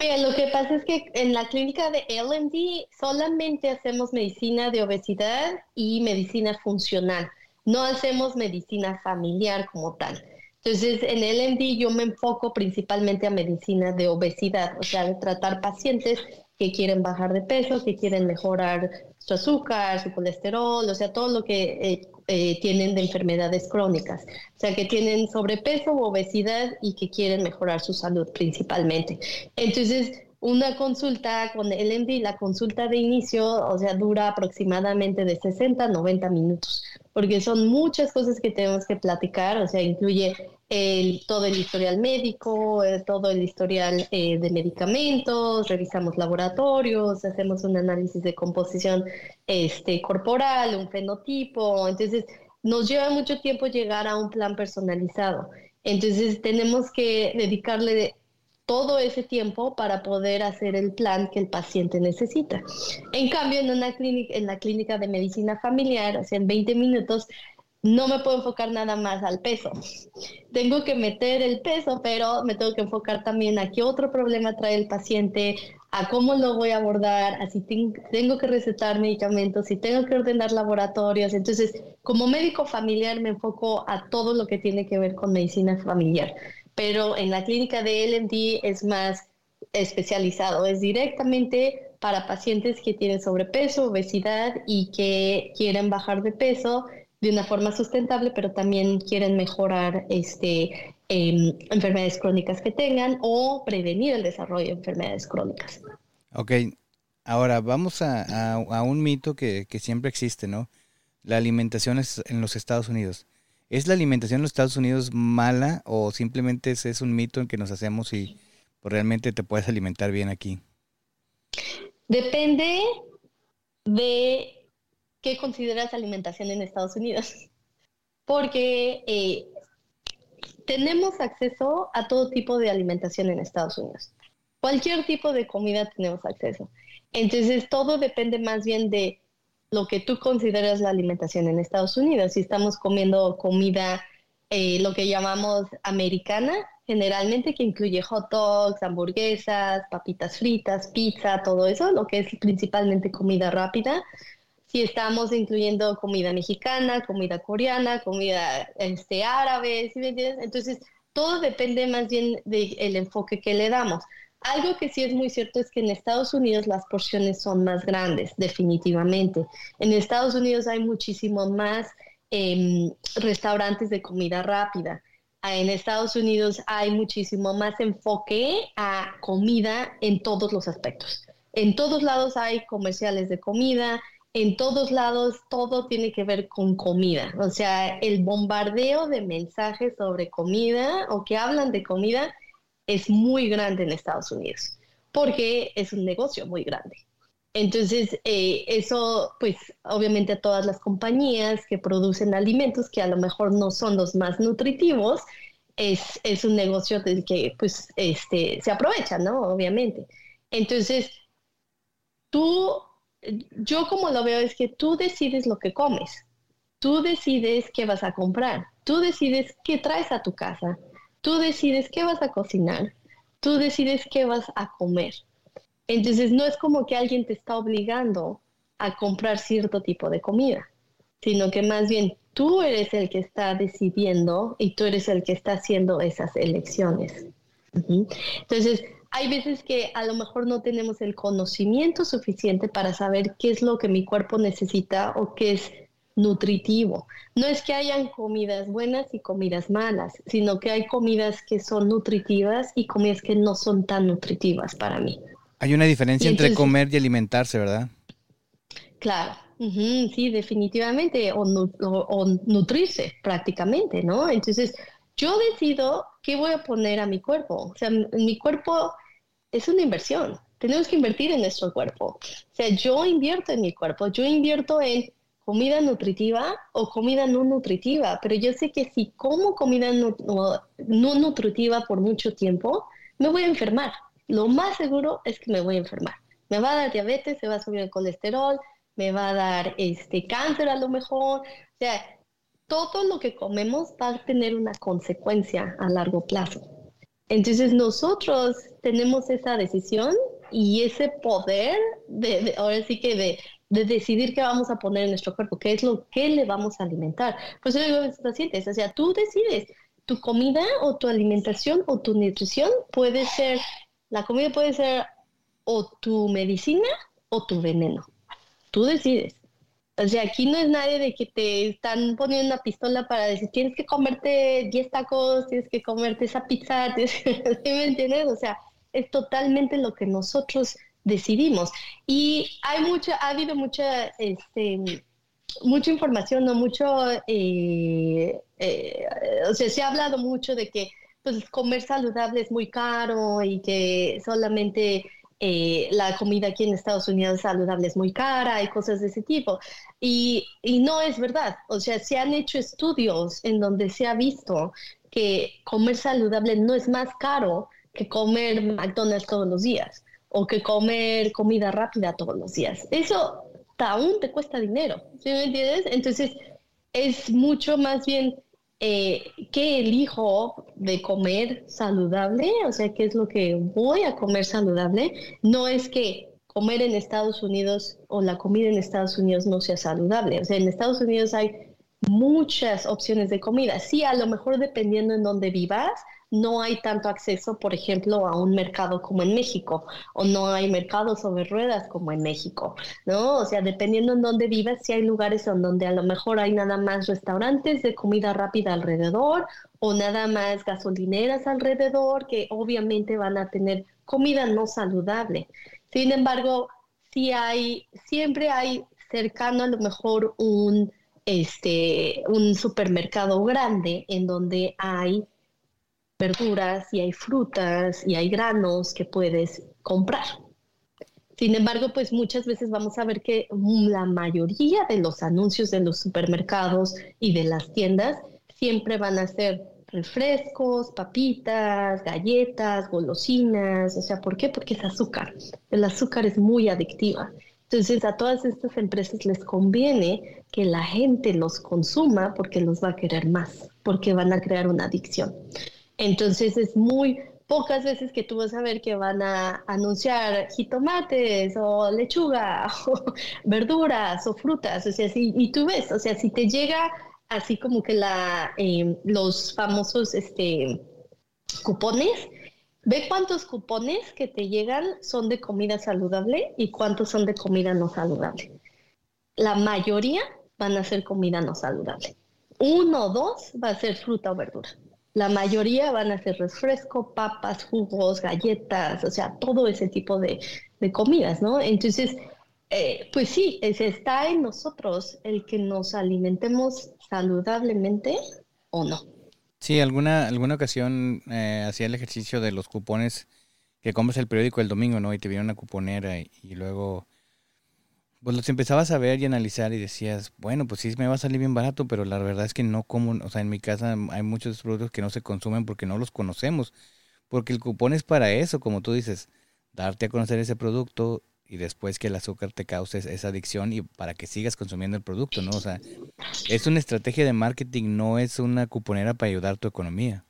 B: Mira, lo que pasa es que en la clínica de LMD solamente hacemos medicina de obesidad y medicina funcional no hacemos medicina familiar como tal. Entonces, en el MD yo me enfoco principalmente a medicina de obesidad, o sea, de tratar pacientes que quieren bajar de peso, que quieren mejorar su azúcar, su colesterol, o sea, todo lo que eh, eh, tienen de enfermedades crónicas, o sea, que tienen sobrepeso o obesidad y que quieren mejorar su salud principalmente. Entonces, una consulta con el MD, la consulta de inicio, o sea, dura aproximadamente de 60 a 90 minutos, porque son muchas cosas que tenemos que platicar, o sea, incluye el, todo el historial médico, eh, todo el historial eh, de medicamentos, revisamos laboratorios, hacemos un análisis de composición este, corporal, un fenotipo, entonces nos lleva mucho tiempo llegar a un plan personalizado. Entonces tenemos que dedicarle todo ese tiempo para poder hacer el plan que el paciente necesita. En cambio, en una clínica, en la clínica de medicina familiar, o sea, en 20 minutos, no me puedo enfocar nada más al peso. Tengo que meter el peso, pero me tengo que enfocar también a qué otro problema trae el paciente, a cómo lo voy a abordar, a si tengo que recetar medicamentos, si tengo que ordenar laboratorios. Entonces, como médico familiar me enfoco a todo lo que tiene que ver con medicina familiar pero en la clínica de LMD es más especializado, es directamente para pacientes que tienen sobrepeso, obesidad y que quieren bajar de peso de una forma sustentable, pero también quieren mejorar este, em, enfermedades crónicas que tengan o prevenir el desarrollo de enfermedades crónicas.
A: Ok, ahora vamos a, a, un mito que, que, siempre existe, ¿no? La alimentación es en los Estados Unidos. ¿Es la alimentación en los Estados Unidos mala o simplemente es, un mito en que nos hacemos y pues, realmente te puedes alimentar bien aquí?
B: Depende de qué consideras alimentación en Estados Unidos. Porque eh, tenemos acceso a todo tipo de alimentación en Estados Unidos. Cualquier tipo de comida tenemos acceso. Entonces, todo depende más bien de lo que tú consideras la alimentación en Estados Unidos. Si estamos comiendo comida, eh, lo que llamamos americana, generalmente que incluye hot dogs, hamburguesas, papitas fritas, pizza, todo eso, lo que es principalmente comida rápida. Si estamos incluyendo comida mexicana, comida coreana, comida este, árabe, ¿sí me entiendes? Entonces, todo depende más bien del enfoque que le damos. Algo que sí es muy cierto es que en Estados Unidos las porciones son más grandes, definitivamente. En Estados Unidos hay muchísimo más em, restaurantes de comida rápida. Ah, en Estados Unidos hay muchísimo más enfoque a comida en todos los aspectos. En todos lados hay comerciales de comida, en todos lados todo tiene que ver con comida. O sea, el bombardeo de mensajes sobre comida o que hablan de comida es muy grande en Estados Unidos, porque es un negocio muy grande. Entonces, eh, eso, pues, obviamente todas las compañías que producen alimentos que a lo mejor no son los más nutritivos, es, es un negocio del que, pues, este, se aprovecha, ¿no? Obviamente. Entonces, tú yo como lo veo es que tú decides lo que comes, tú decides qué vas a comprar, tú decides qué traes a tu casa, tú decides qué vas a cocinar, tú decides qué vas a comer. Entonces no es como que alguien te está obligando a comprar cierto tipo de comida, sino que más bien tú eres el que está decidiendo y tú eres el que está haciendo esas elecciones. Entonces, hay veces que a lo mejor no tenemos el conocimiento suficiente para saber qué es lo que mi cuerpo necesita o qué es nutritivo. No es que hayan comidas buenas y comidas malas, sino que hay comidas que son nutritivas y comidas que no son tan nutritivas para mí.
A: Hay una diferencia entre comer y alimentarse, ¿verdad?
B: Claro, sí, definitivamente, o, o, nutrirse prácticamente, ¿no? Entonces, yo decido qué voy a poner a mi cuerpo. O sea, mi cuerpo es una inversión. Tenemos que invertir en nuestro cuerpo. O sea, yo invierto en mi cuerpo, yo invierto en comida nutritiva o comida no nutritiva, pero yo sé que si como comida no, nutritiva por mucho tiempo, me voy a enfermar. Lo más seguro es que me voy a enfermar. Me va a dar diabetes, se va a subir el colesterol, me va a dar este cáncer a lo mejor. O sea, todo lo que comemos va a tener una consecuencia a largo plazo. Entonces nosotros tenemos esa decisión y ese poder de, ahora sí que de, de, decidir qué vamos a poner en nuestro cuerpo, qué es lo que le vamos a alimentar. Por eso digo a los pacientes, o sea, tú decides tu comida o tu alimentación o tu nutrición puede ser, la comida puede ser o tu medicina o tu veneno. Tú decides. O sea, aquí no es nadie de que te están poniendo una pistola para decir, tienes que comerte 10 tacos, tienes que comerte esa pizza, ¿sí me entiendes? O sea, es totalmente lo que nosotros decidimos. Y hay mucha, ha habido mucha, este, mucha información, ¿no? Mucho, eh, eh, o sea, se ha hablado mucho de que pues comer saludable es muy caro y que solamente eh, la comida aquí en Estados Unidos saludable es muy cara y cosas de ese tipo. Y, y, no es verdad. O sea, se han hecho estudios en donde se ha visto que comer saludable no es más caro que comer McDonald's todos los días o que comer comida rápida todos los días. Eso aún te cuesta dinero, ¿sí me entiendes? Entonces, es mucho más bien eh, qué elijo de comer saludable, o sea, qué es lo que voy a comer saludable, no es que comer en Estados Unidos o la comida en Estados Unidos no sea saludable. O sea, en Estados Unidos hay muchas opciones de comida. Sí, a lo mejor dependiendo en dónde vivas, no hay tanto acceso, por ejemplo, a un mercado como en México, o no hay mercados sobre ruedas como en México, ¿no? O sea, dependiendo en dónde vivas, si hay lugares en donde a lo mejor hay nada más restaurantes de comida rápida alrededor, o nada más gasolineras alrededor, que obviamente van a tener comida no saludable. Sin embargo, si hay, siempre hay cercano a lo mejor un, este, un supermercado grande en donde hay verduras y hay frutas y hay granos que puedes comprar. Sin embargo, pues muchas veces vamos a ver que la mayoría de los anuncios de los supermercados y de las tiendas siempre van a ser refrescos, papitas, galletas, golosinas. O sea, ¿por qué? Porque es azúcar. El azúcar es muy adictiva. Entonces a todas estas empresas les conviene que la gente los consuma porque los va a querer más, porque van a crear una adicción. Entonces es muy pocas veces que tú vas a ver que van a anunciar jitomates o lechuga o verduras o frutas, o sea, si, y tú ves, o sea, si te llega así como que la, em, los famosos este, cupones, ve cuántos cupones que te llegan son de comida saludable y cuántos son de comida no saludable. La mayoría van a ser comida no saludable. Uno o dos va a ser fruta o verdura. La mayoría van a ser refresco, papas, jugos, galletas, o sea, todo ese tipo de, comidas, ¿no? Entonces, eh, pues sí, es, está en nosotros el que nos alimentemos saludablemente o no.
A: Sí, alguna, alguna ocasión eh, hacía el ejercicio de los cupones que compras el periódico el domingo, ¿no? Y te viene una cuponera y luego pues los empezabas a ver y analizar y decías, bueno, pues sí me va a salir bien barato, pero la verdad es que no como, o sea, en mi casa hay muchos productos que no se consumen porque no los conocemos, porque el cupón es para eso, como tú dices, darte a conocer ese producto y después que el azúcar te cause esa adicción y para que sigas consumiendo el producto, ¿no? O sea, es una estrategia de marketing, no es una cuponera para ayudar tu economía.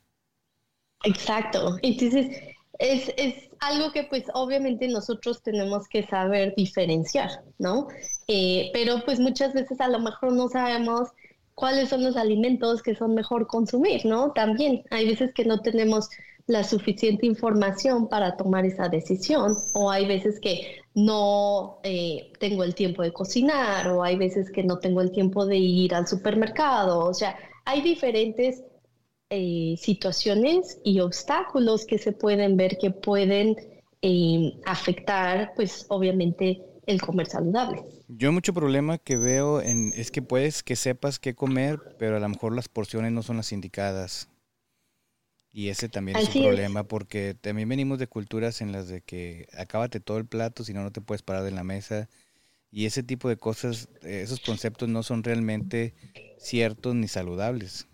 B: Exacto. Entonces, es, es algo que pues obviamente nosotros tenemos que saber diferenciar, ¿no? Eh, pero pues muchas veces a lo mejor no sabemos cuáles son los alimentos que son mejor consumir, ¿no? También hay veces que no tenemos la suficiente información para tomar esa decisión o hay veces que no eh, tengo el tiempo de cocinar o hay veces que no tengo el tiempo de ir al supermercado, o sea, hay diferentes eh, situaciones y obstáculos que se pueden ver que pueden eh, afectar, pues obviamente, el comer saludable.
A: Yo mucho problema que veo en, es que puedes que sepas qué comer, pero a lo mejor las porciones no son las indicadas. Y ese también es un problema porque también venimos de culturas en las de que acábate todo el plato, si no, no te puedes parar de la mesa. Y ese tipo de cosas, eh, esos conceptos no son realmente ciertos ni saludables.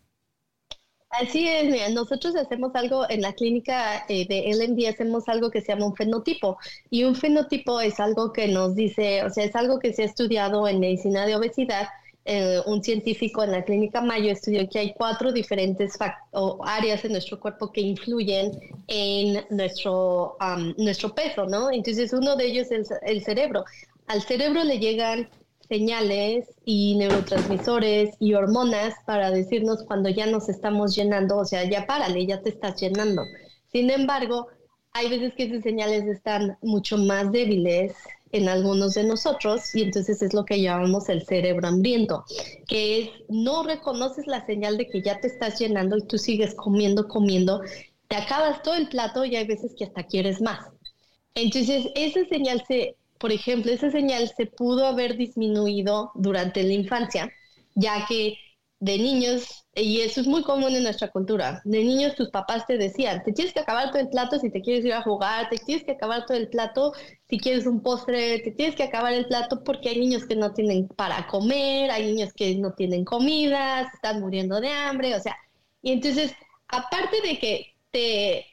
B: Así es, mira, nosotros hacemos algo en la clínica eh, de LMD, hacemos algo que se llama un fenotipo. Y un fenotipo es algo que nos dice, o sea, es algo que se ha estudiado en medicina de obesidad eh, un científico en la clínica Mayo estudió que hay cuatro diferentes áreas en nuestro cuerpo que influyen en nuestro, nuestro peso, ¿no? Entonces uno de ellos es el cerebro. Al cerebro le llegan señales y neurotransmisores y hormonas para decirnos cuando ya nos estamos llenando, o sea, ya párale, ya te estás llenando. Sin embargo, hay veces que esas señales están mucho más débiles en algunos de nosotros y entonces es lo que llamamos el cerebro hambriento, que es no reconoces la señal de que ya te estás llenando y tú sigues comiendo, comiendo, te acabas todo el plato y hay veces que hasta quieres más. Entonces, esa señal se, por ejemplo, esa señal se pudo haber disminuido durante la infancia, ya que de niños, y eso es muy común en nuestra cultura, de niños tus papás te decían, te tienes que acabar todo el plato si te quieres ir a jugar, te tienes que acabar todo el plato si quieres un postre, te tienes que acabar el plato porque hay niños que no tienen para comer, hay niños que no tienen comida, están muriendo de hambre, o sea, y entonces, aparte de que te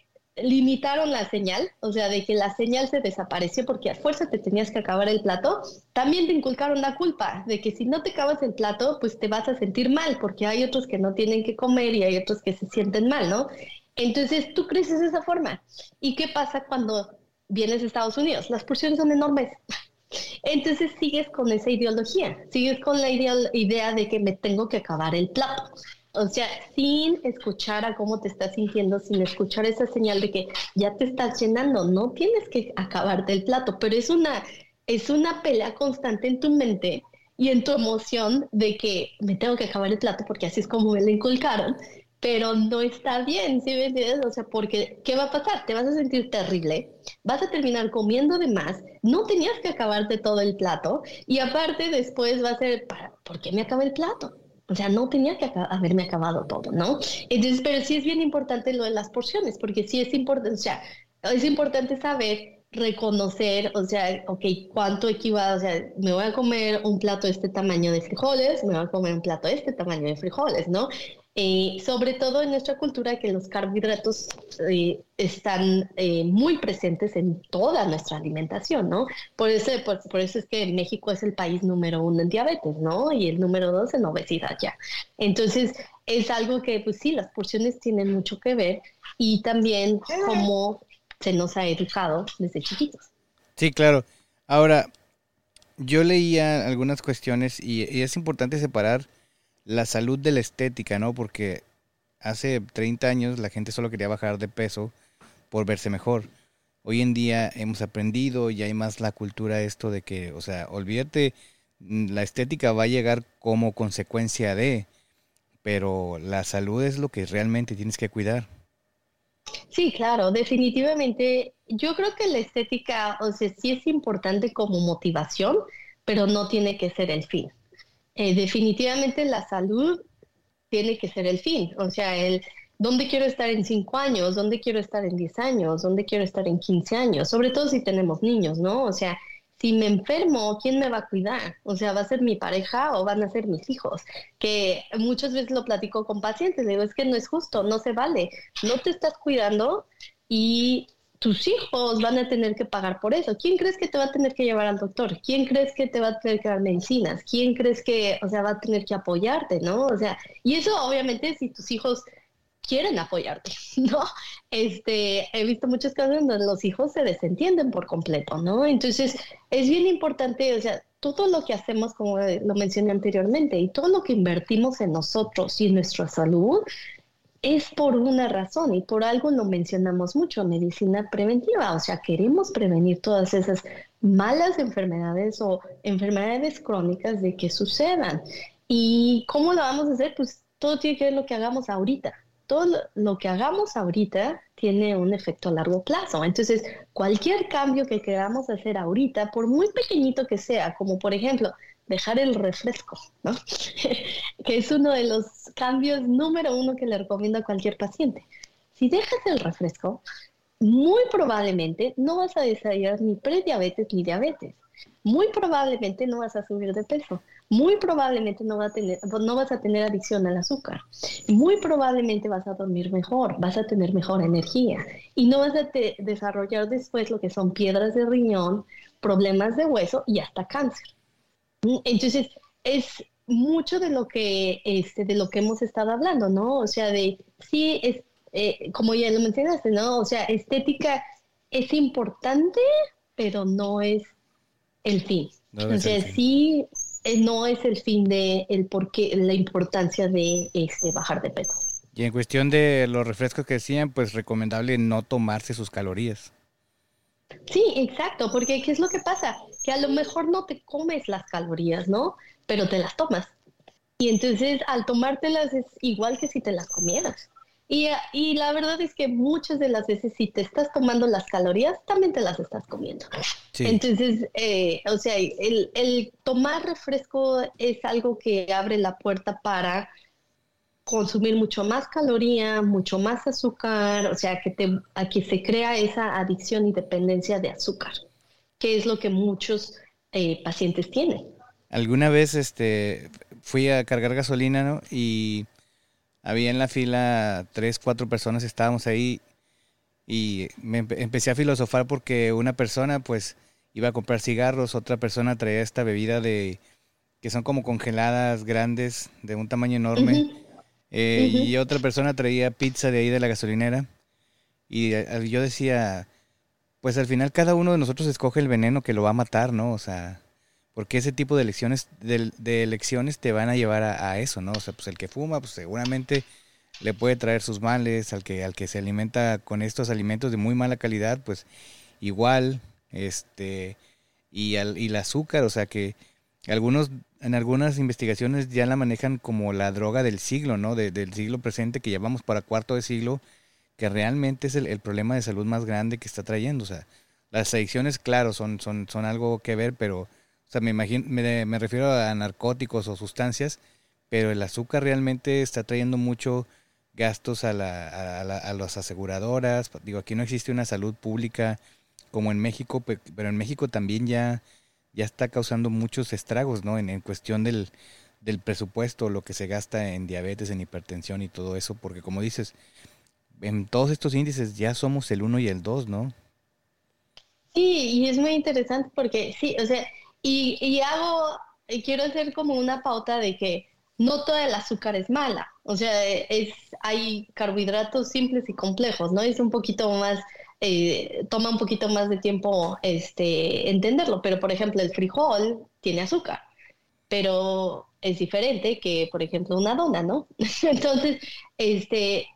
B: limitaron la señal, o sea, de que la señal se desapareció porque a fuerza te tenías que acabar el plato, también te inculcaron la culpa de que si no te acabas el plato, pues te vas a sentir mal, porque hay otros que no tienen que comer y hay otros que se sienten mal, ¿no? Entonces tú creces de esa forma. ¿Y qué pasa cuando vienes a Estados Unidos? Las porciones son enormes. Entonces sigues con esa ideología, sigues con la idea de que me tengo que acabar el plato. O sea, sin escuchar a cómo te estás sintiendo, sin escuchar esa señal de que ya te estás llenando, no tienes que acabarte el plato, pero es una, es una pelea constante en tu mente y en tu emoción de que me tengo que acabar el plato porque así es como me lo inculcaron, pero no está bien, ¿sí me entiendes? O sea, porque ¿qué va a pasar? Te vas a sentir terrible, vas a terminar comiendo de más, no tenías que acabarte todo el plato y aparte después va a ser, ¿por qué me acaba el plato? O sea, no tenía que haberme acabado todo, ¿no? Entonces, pero sí es bien importante lo de las porciones, porque sí es importante, o sea, es importante saber reconocer, o sea, ok, cuánto equivale, o sea, me voy a comer un plato de este tamaño de frijoles, me voy a comer un plato de este tamaño de frijoles, ¿no? Eh, sobre todo en nuestra cultura que los carbohidratos eh, están eh, muy presentes en toda nuestra alimentación, ¿no? Por eso, por, eso es que México es el país número uno en diabetes, ¿no? Y el número dos en obesidad ya. Entonces, es algo que, pues sí, las porciones tienen mucho que ver y también cómo se nos ha educado desde chiquitos.
A: Sí, claro. Ahora, yo leía algunas cuestiones y es importante separar la salud de la estética, ¿no? Porque hace 30 años la gente solo quería bajar de peso por verse mejor. Hoy en día hemos aprendido y hay más la cultura esto de que, o sea, olvídate, mm, la estética va a llegar como consecuencia de, pero la salud es lo que realmente tienes que cuidar.
B: Sí, claro, definitivamente. Yo creo que la estética, o sea, sí es importante como motivación, pero no tiene que ser el fin. Eh, definitivamente la salud tiene que ser el fin. O sea, el dónde quiero estar en cinco años, dónde quiero estar en diez años, dónde quiero estar en quince años, sobre todo si tenemos niños, ¿no? O sea, si me enfermo, ¿quién me va a cuidar? O sea, ¿va a ser mi pareja o van a ser mis hijos? Que muchas veces lo platico con pacientes, digo, es que no es justo, no se vale. No te estás cuidando y tus hijos van a tener que pagar por eso. ¿Quién crees que te va a tener que llevar al doctor? ¿Quién crees que te va a tener que dar medicinas? ¿Quién crees que, o sea, va a tener que apoyarte, no? O sea, y eso obviamente si tus hijos quieren apoyarte, ¿no? Este, he visto muchos casos donde los hijos se desentienden por completo, ¿no? Entonces, es bien importante, o sea, todo lo que hacemos, como lo mencioné anteriormente, y todo lo que invertimos en nosotros y en nuestra salud, es por una razón y por algo lo mencionamos mucho, medicina preventiva, o sea, queremos prevenir todas esas malas enfermedades o enfermedades crónicas de que sucedan. ¿Y cómo lo vamos a hacer? Pues todo tiene que ver lo que hagamos ahorita. Todo lo que hagamos ahorita tiene un efecto a largo plazo. Entonces, cualquier cambio que queramos hacer ahorita, por muy pequeñito que sea, como por ejemplo dejar el refresco, ¿no? que es uno de los cambios número uno que le recomiendo a cualquier paciente. Si dejas el refresco, muy probablemente no vas a desarrollar ni prediabetes ni diabetes. Muy probablemente no vas a subir de peso. Muy probablemente no, vas a tener adicción al azúcar. Muy probablemente vas a dormir mejor, vas a tener mejor energía y no vas a desarrollar después lo que son piedras de riñón, problemas de hueso y hasta cáncer. Entonces, es mucho de lo que, este, de lo que hemos estado hablando, ¿no? O sea, de, sí, es, eh, como ya lo mencionaste, ¿no? O sea, estética es importante, pero no es el fin. o sea, sí, eh, no es el fin de el porqué, la importancia de este, bajar de peso.
A: Y en cuestión de los refrescos que decían, pues recomendable no tomarse sus calorías.
B: Sí, exacto, porque ¿qué es lo que pasa? Que a lo mejor no te comes las calorías, ¿no? Pero te las tomas. Y entonces al tomártelas es igual que si te las comieras. Y, y, la verdad es que muchas de las veces si te estás tomando las calorías, también te las estás comiendo. Entonces, eh, o sea, el, el, tomar refresco es algo que abre la puerta para consumir mucho más caloría, mucho más azúcar, o sea, que, te, a que se crea esa adicción y dependencia de azúcar, que es lo que muchos eh, pacientes tienen.
A: Alguna vez este, fui a cargar gasolina, ¿no? Y había en la fila tres, cuatro personas, estábamos ahí y me empecé a filosofar porque una persona pues iba a comprar cigarros, otra persona traía esta bebida de que son como congeladas grandes de un tamaño enorme. Eh, y otra persona traía pizza de ahí de la gasolinera. Y eh, yo decía, pues al final cada uno de nosotros escoge el veneno que lo va a matar, ¿no? O sea, porque ese tipo de elecciones, de, elecciones te van a llevar a, eso, ¿no? O sea, pues el que fuma, pues seguramente le puede traer sus males, al que, al que se alimenta con estos alimentos de muy mala calidad, pues igual, este, y, al, y el azúcar, o sea que algunos en algunas investigaciones ya la manejan como la droga del siglo, ¿no? del siglo presente que llevamos para cuarto de siglo, que realmente es el, problema de salud más grande que está trayendo. O sea, las adicciones, claro, son, son, son algo que ver, pero, o sea, me imagino, me, me refiero a narcóticos o sustancias, pero el azúcar realmente está trayendo mucho gastos a, la, a, a las aseguradoras. Digo, aquí no existe una salud pública como en México, pero en México también ya ya está causando muchos estragos, ¿no? En, cuestión del, del presupuesto, lo que se gasta en diabetes, en hipertensión y todo eso, porque como dices, en todos estos índices ya somos el 1 y el 2, ¿no?
B: Sí, y es muy interesante porque sí, o sea, y, y hago, quiero hacer como una pauta de que no todo el azúcar es mala, o sea, es, hay carbohidratos simples y complejos, ¿no? Es un poquito más eh, toma un poquito más de tiempo este, entenderlo, pero por ejemplo el frijol tiene azúcar, pero es diferente que por ejemplo una dona, ¿no? Entonces, este,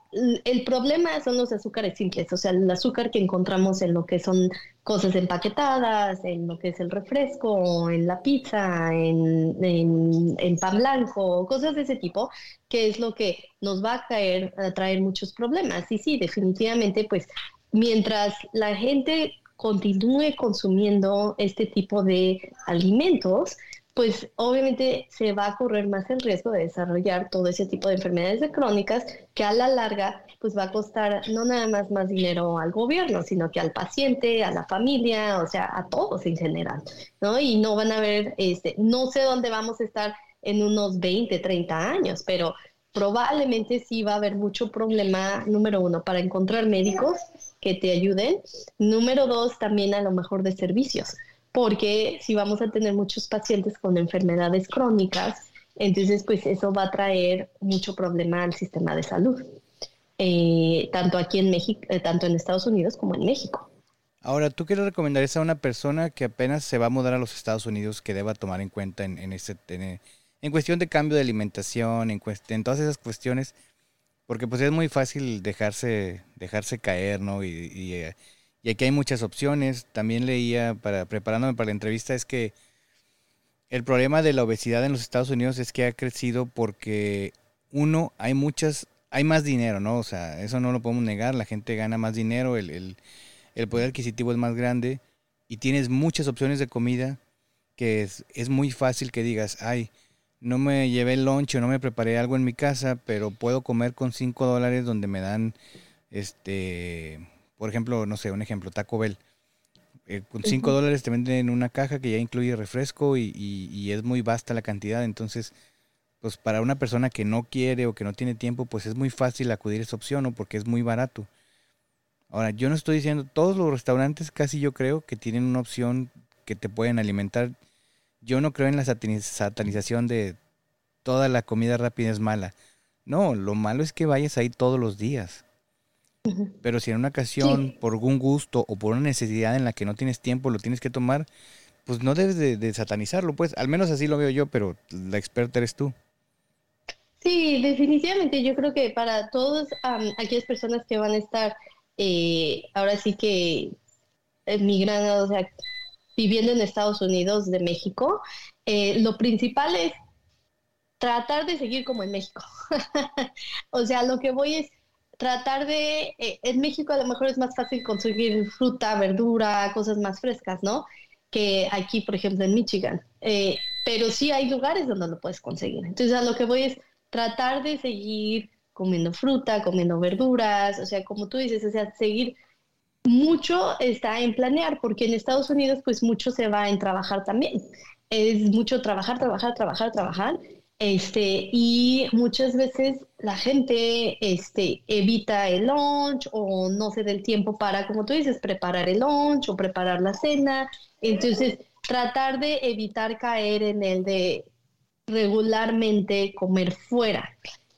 B: el problema son los azúcares simples, o sea, el azúcar que encontramos en lo que son cosas empaquetadas, en lo que es el refresco, en la pizza, en, en, en, pan blanco, cosas de ese tipo, que es lo que nos va a, caer, a traer muchos problemas. Y sí, definitivamente, pues mientras la gente continúe consumiendo este tipo de alimentos, pues obviamente se va a correr más el riesgo de desarrollar todo ese tipo de enfermedades crónicas que a la larga pues va a costar no nada más más dinero al gobierno, sino que al paciente, a la familia, o sea, a todos en general, ¿no? Y no van a ver, este, no sé dónde vamos a estar en unos 20, 30 años, pero probablemente sí va a haber mucho problema, número uno, para encontrar médicos que te ayuden. Número dos, también a lo mejor de servicios, porque si vamos a tener muchos pacientes con enfermedades crónicas, entonces pues eso va a traer mucho problema al sistema de salud, eh, tanto aquí en México, eh, tanto en Estados Unidos como en México.
A: Ahora, ¿tú qué le recomendarías a una persona que apenas se va a mudar a los Estados Unidos que deba tomar en cuenta en, en, este, en, cuestión de cambio de alimentación, en, en, todas esas cuestiones? Porque pues es muy fácil dejarse, dejarse caer, ¿no? Y, eh, y, aquí hay muchas opciones. También leía, para preparándome para la entrevista, es que el problema de la obesidad en los Estados Unidos es que ha crecido porque, uno, hay muchas, hay más dinero, ¿no? O sea, eso no lo podemos negar, la gente gana más dinero, el, el poder adquisitivo es más grande y tienes muchas opciones de comida que es, es muy fácil que digas, ay, no me llevé el lunch o no me preparé algo en mi casa, pero puedo comer con 5 dólares donde me dan, este, por ejemplo, no sé, un ejemplo, Taco Bell. Eh, con 5 dólares te venden una caja que ya incluye refresco y, y, y, es muy vasta la cantidad, entonces, pues para una persona que no quiere o que no tiene tiempo, pues es muy fácil acudir a esa opción, ¿no? Porque es muy barato. Ahora, yo no estoy diciendo, todos los restaurantes casi yo creo que tienen una opción que te pueden alimentar. Yo no creo en la satanización de toda la comida rápida es mala. No, lo malo es que vayas ahí todos los días. Pero si en una ocasión, por algún gusto o por una necesidad en la que no tienes tiempo, lo tienes que tomar, pues no debes de, satanizarlo, pues. Al menos así lo veo yo, pero la experta eres tú.
B: Sí, definitivamente. Yo creo que para todas aquellas personas que van a estar eh, ahora sí que migrando, o sea, viviendo en Estados Unidos de México, eh, lo principal es tratar de seguir como en México. o sea, lo que voy es tratar de, eh, en México a lo mejor es más fácil conseguir fruta, verdura, cosas más frescas, ¿no? Que aquí, por ejemplo, en Michigan. pero sí hay lugares donde lo puedes conseguir. Entonces, a lo que voy es tratar de seguir comiendo fruta, comiendo verduras, o sea, como tú dices, o sea, seguir mucho está en planear, porque en Estados Unidos pues mucho se va en trabajar también. Es mucho trabajar, trabajar, trabajar, trabajar. Este, y muchas veces la gente este, evita el lunch o no se da el tiempo para, como tú dices, preparar el lunch o preparar la cena. Entonces, tratar de evitar caer en el de regularmente comer fuera.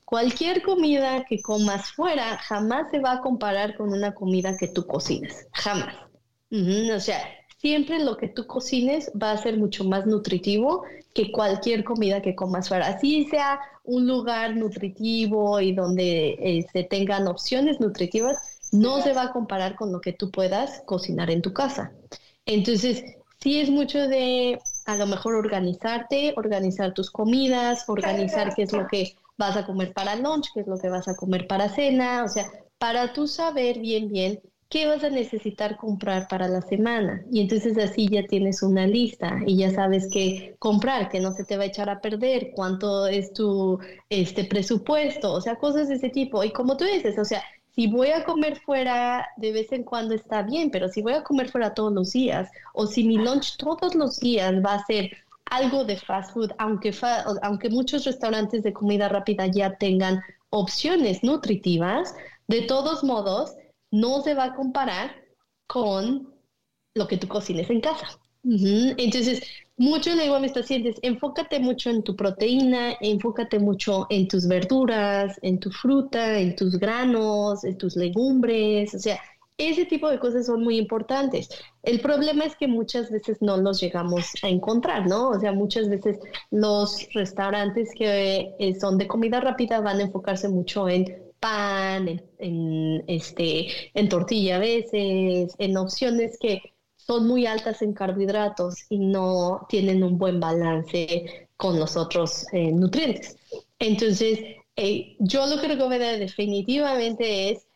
B: Cualquier comida que comas fuera jamás se va a comparar con una comida que tú cocines, jamás. o sea, siempre lo que tú cocines va a ser mucho más nutritivo que cualquier comida que comas fuera. Así sea un lugar nutritivo y donde se tengan opciones nutritivas, no se va a comparar con lo que tú puedas cocinar en tu casa. Entonces, sí es mucho de a lo mejor organizarte, organizar tus comidas, organizar qué es lo que vas a comer para lunch, qué es lo que vas a comer para cena, o sea, para tú saber bien, bien qué vas a necesitar comprar para la semana. Y entonces así ya tienes una lista y ya sabes qué comprar, que no se te va a echar a perder, cuánto es tu este presupuesto, o sea, cosas de ese tipo. Y como tú dices, o sea, si voy a comer fuera de vez en cuando está bien, pero si voy a comer fuera todos los días, o si mi lunch todos los días va a ser algo de fast food, aunque, aunque muchos restaurantes de comida rápida ya tengan opciones nutritivas, de todos modos, no se va a comparar con lo que tú cocines en casa. Entonces, mucho le digo a mis pacientes, enfócate mucho en tu proteína, enfócate mucho en tus verduras, en tu fruta, en tus granos, en tus legumbres, o sea, ese tipo de cosas son muy importantes. El problema es que muchas veces no los llegamos a encontrar, ¿no? O sea, muchas veces los restaurantes que eh, son de comida rápida van a enfocarse mucho en pan, en, este, en tortilla a veces, en opciones que son muy altas en carbohidratos y no tienen un buen balance con los otros eh, nutrientes. Entonces, eh, yo lo que recomiendo definitivamente es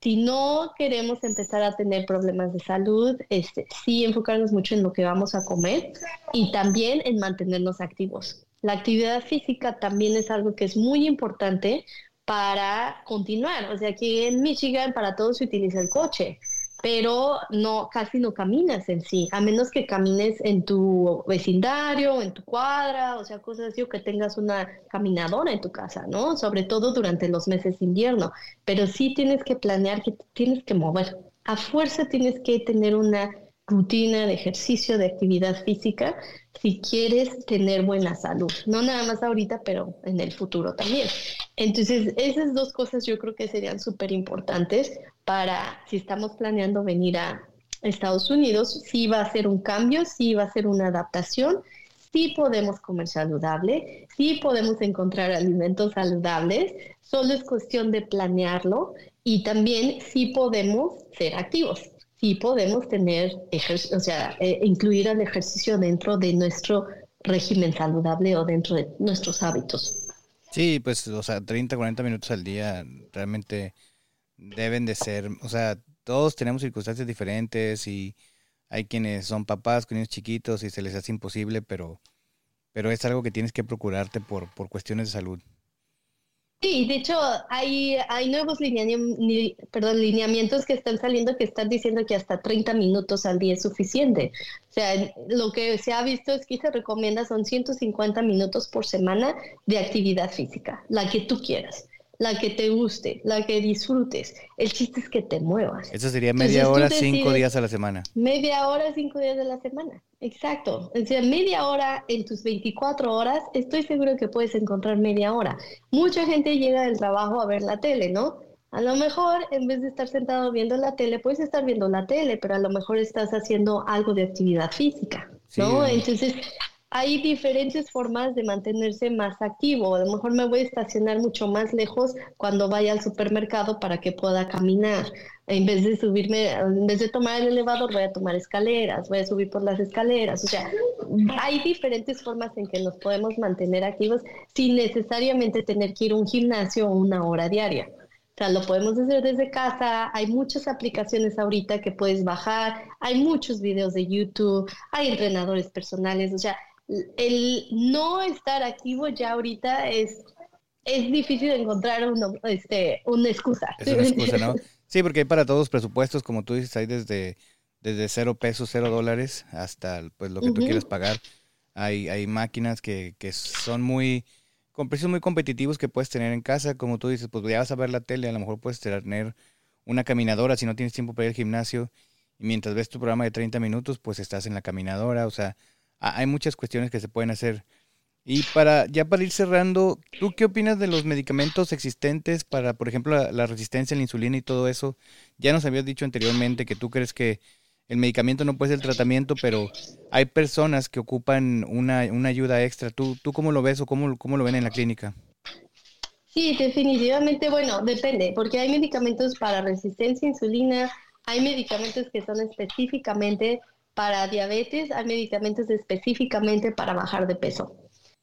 B: si no queremos empezar a tener problemas de salud, este, sí enfocarnos mucho en lo que vamos a comer y también en mantenernos activos. La actividad física también es algo que es muy importante para continuar. O sea, aquí en Michigan para todos se utiliza el coche pero no, casi no caminas en sí, a menos que camines en tu vecindario, en tu cuadra, o sea, cosas así, o que tengas una caminadora en tu casa, ¿no? Sobre todo durante los meses de invierno, pero sí tienes que planear que tienes que mover, a fuerza tienes que tener una rutina de ejercicio, de actividad física, si quieres tener buena salud. No nada más ahorita, pero en el futuro también. Entonces, esas dos cosas yo creo que serían súper importantes para si estamos planeando venir a Estados Unidos, si va a ser un cambio, si va a ser una adaptación, si podemos comer saludable, si podemos encontrar alimentos saludables, solo es cuestión de planearlo y también si podemos ser activos sí podemos tener, o sea, eh, incluir el ejercicio dentro de nuestro régimen saludable o dentro de nuestros hábitos.
A: Sí, pues, o sea, 30, 40 minutos al día realmente deben de ser, o sea, todos tenemos circunstancias diferentes y hay quienes son papás con niños chiquitos y se les hace imposible, pero, pero es algo que tienes que procurarte por, por cuestiones de salud.
B: Sí, de hecho hay, hay nuevos perdón, lineamientos que están saliendo que están diciendo que hasta 30 minutos al día es suficiente. O sea, lo que se ha visto es que se recomienda son 150 minutos por semana de actividad física, la que tú quieras la que te guste, la que disfrutes. El chiste es que te muevas.
A: Eso sería media hora, cinco días a la semana.
B: Media hora, cinco días a la semana. Exacto. O sea, media hora en tus 24 horas, estoy seguro que puedes encontrar media hora. Mucha gente llega del trabajo a ver la tele, ¿no? A lo mejor, en vez de estar sentado viendo la tele, puedes estar viendo la tele, pero a lo mejor estás haciendo algo de actividad física, ¿no? Entonces, hay diferentes formas de mantenerse más activo. A lo mejor me voy a estacionar mucho más lejos cuando vaya al supermercado para que pueda caminar. En vez de subirme, en vez de tomar el elevador, voy a tomar escaleras, voy a subir por las escaleras. O sea, hay diferentes formas en que nos podemos mantener activos sin necesariamente tener que ir a un gimnasio una hora diaria. O sea, lo podemos hacer desde casa, hay muchas aplicaciones ahorita que puedes bajar, hay muchos videos de YouTube, hay entrenadores personales, o sea, el no estar activo ya ahorita es, es difícil encontrar este, una excusa.
A: Es una excusa, ¿no? Sí, porque hay para todos presupuestos, como tú dices, hay desde, desde cero pesos, cero dólares, hasta pues lo que tú quieras pagar. Hay, hay máquinas que, que son muy, con precios muy competitivos que puedes tener en casa. Como tú dices, pues ya vas a ver la tele, a lo mejor puedes tener una caminadora si no tienes tiempo para ir al gimnasio. Y mientras ves tu programa de 30 minutos, pues estás en la caminadora. O sea, hay muchas cuestiones que se pueden hacer. Y para ya para ir cerrando, ¿tú qué opinas de los medicamentos existentes para, por ejemplo, la, resistencia a la insulina y todo eso? Ya nos habías dicho anteriormente que tú crees que el medicamento no puede ser el tratamiento, pero hay personas que ocupan una, ayuda extra. ¿Tú, ¿Tú cómo lo ves o cómo, cómo lo ven en la clínica?
B: Sí, definitivamente, bueno, depende, porque hay medicamentos para resistencia a insulina, hay medicamentos que son específicamente para diabetes hay medicamentos específicamente para bajar de peso.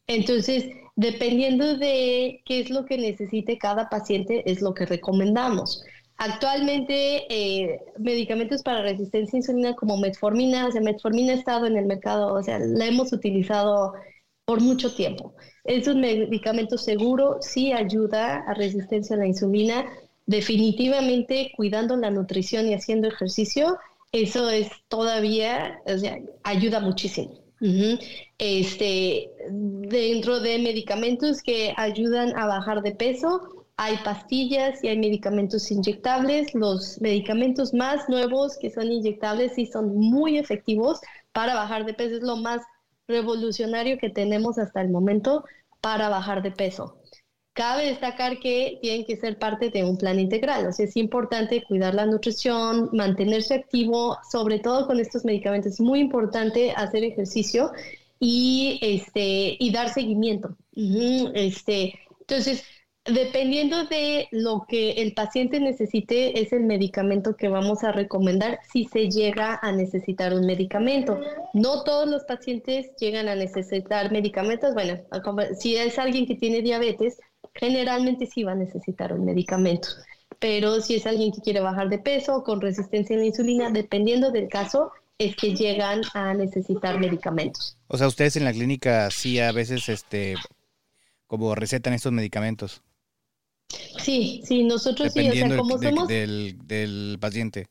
B: Entonces, dependiendo de qué es lo que necesite cada paciente, es lo que recomendamos. Actualmente, eh, medicamentos para resistencia a insulina como metformina, o sea, metformina ha estado en el mercado, o sea, la hemos utilizado por mucho tiempo. Es un medicamento seguro, sí ayuda a resistencia a la insulina, definitivamente cuidando la nutrición y haciendo ejercicio, eso es todavía, o sea, ayuda muchísimo. Este, dentro de medicamentos que ayudan a bajar de peso, hay pastillas y hay medicamentos inyectables. Los medicamentos más nuevos que son inyectables sí son muy efectivos para bajar de peso. Es lo más revolucionario que tenemos hasta el momento para bajar de peso. Cabe destacar que tienen que ser parte de un plan integral, o sea, es importante cuidar la nutrición, mantenerse activo, sobre todo con estos medicamentos, es muy importante hacer ejercicio y, este, y dar seguimiento. este, entonces, dependiendo de lo que el paciente necesite, es el medicamento que vamos a recomendar si se llega a necesitar un medicamento. No todos los pacientes llegan a necesitar medicamentos. Bueno, si es alguien que tiene diabetes, generalmente sí va a necesitar un medicamento. Pero si es alguien que quiere bajar de peso con resistencia a la insulina, dependiendo del caso, es que llegan a necesitar medicamentos.
A: O sea, ustedes en la clínica sí a veces este como recetan estos medicamentos.
B: Sí, sí, nosotros sí, o sea, como somos
A: del, del paciente.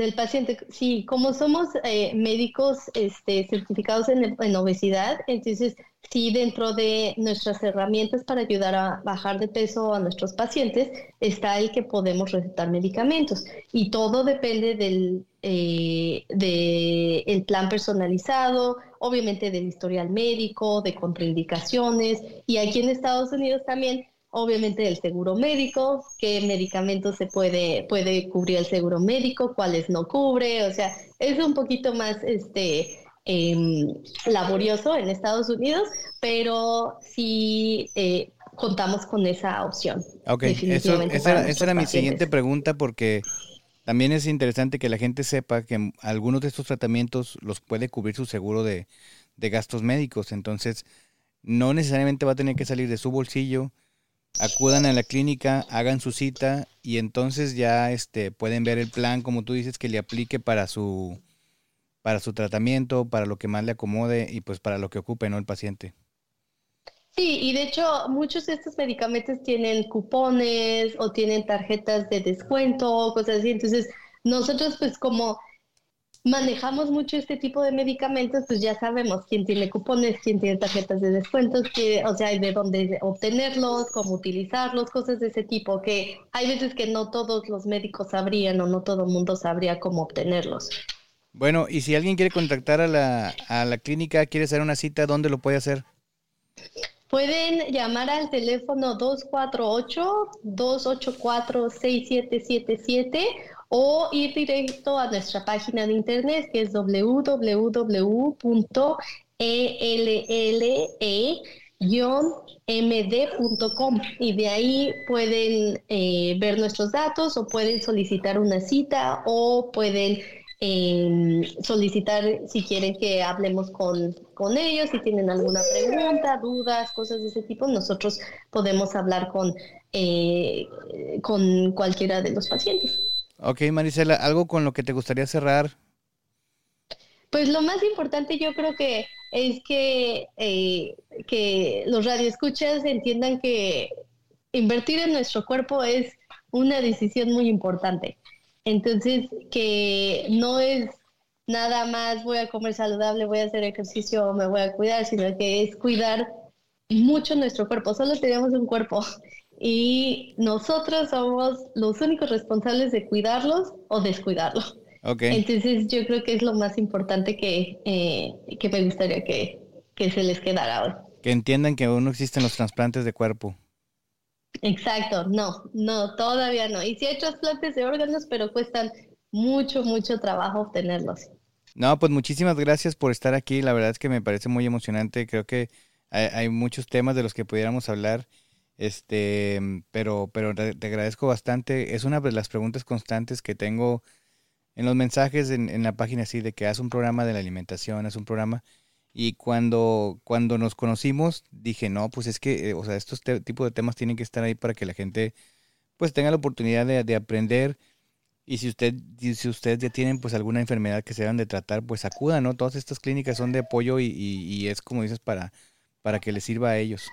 B: Del paciente, sí, como somos eh, médicos este, certificados en, en, obesidad, entonces sí dentro de nuestras herramientas para ayudar a bajar de peso a nuestros pacientes está el que podemos recetar medicamentos. Y todo depende del eh, de el plan personalizado, obviamente del historial médico, de contraindicaciones. Y aquí en Estados Unidos también obviamente el seguro médico, qué medicamentos se puede, puede cubrir el seguro médico, cuáles no cubre, o sea, es un poquito más este em, laborioso en Estados Unidos, pero sí eh, contamos con esa opción.
A: Ok, Eso, esa, era, mi siguiente pregunta porque también es interesante que la gente sepa que algunos de estos tratamientos los puede cubrir su seguro de, de gastos médicos, entonces no necesariamente va a tener que salir de su bolsillo, acudan a la clínica, hagan su cita y entonces ya este, pueden ver el plan, como tú dices, que le aplique para su, para su tratamiento, para lo que más le acomode y pues para lo que ocupe, ¿no? El paciente.
B: Sí, y de hecho muchos de estos medicamentos tienen cupones o tienen tarjetas de descuento, cosas así. Entonces, nosotros pues como manejamos mucho este tipo de medicamentos, pues ya sabemos quién tiene cupones, quién tiene tarjetas de descuentos, que, o sea, de dónde obtenerlos, cómo utilizarlos, cosas de ese tipo, que hay veces que no todos los médicos sabrían o no todo el mundo sabría cómo obtenerlos.
A: Bueno, y si alguien quiere contactar a la, a la clínica, quiere hacer una cita, ¿dónde lo puede hacer?
B: Pueden llamar al teléfono 248-284-6777 o ir directo a nuestra página de internet que es www.elle-md.com y de ahí pueden eh, ver nuestros datos o pueden solicitar una cita o pueden eh, solicitar si quieren que hablemos con, con ellos, si tienen alguna pregunta, dudas, cosas de ese tipo, nosotros podemos hablar con, eh, con cualquiera de los pacientes.
A: Ok, Marisela, ¿algo con lo que te gustaría cerrar?
B: Pues lo más importante yo creo que es que, eh, que los radioescuchas entiendan que invertir en nuestro cuerpo es una decisión muy importante. Entonces, que no es nada más voy a comer saludable, voy a hacer ejercicio, me voy a cuidar, sino que es cuidar mucho nuestro cuerpo. Solo tenemos un cuerpo y nosotros somos los únicos responsables de cuidarlos o descuidarlos. Okay. Entonces yo creo que es lo más importante que, eh, que me gustaría que, que se les quedara hoy.
A: Que entiendan que aún no existen los trasplantes de cuerpo.
B: Exacto, no, no, todavía no. Y sí hay trasplantes de órganos, pero cuestan mucho, mucho trabajo obtenerlos.
A: No, pues muchísimas gracias por estar aquí. La verdad es que me parece muy emocionante. Creo que hay, hay muchos temas de los que pudiéramos hablar este, pero, pero te agradezco bastante. Es una de las preguntas constantes que tengo en los mensajes en, en la página así de que haz un programa de la alimentación, haz un programa. Y cuando, cuando nos conocimos, dije, no, pues es que, eh, o sea, estos tipos de temas tienen que estar ahí para que la gente pues tenga la oportunidad de, de aprender. Y si usted, si ustedes ya tienen pues alguna enfermedad que se deban de tratar, pues acudan, ¿no? Todas estas clínicas son de apoyo y, y, y es como dices para, para que les sirva a ellos.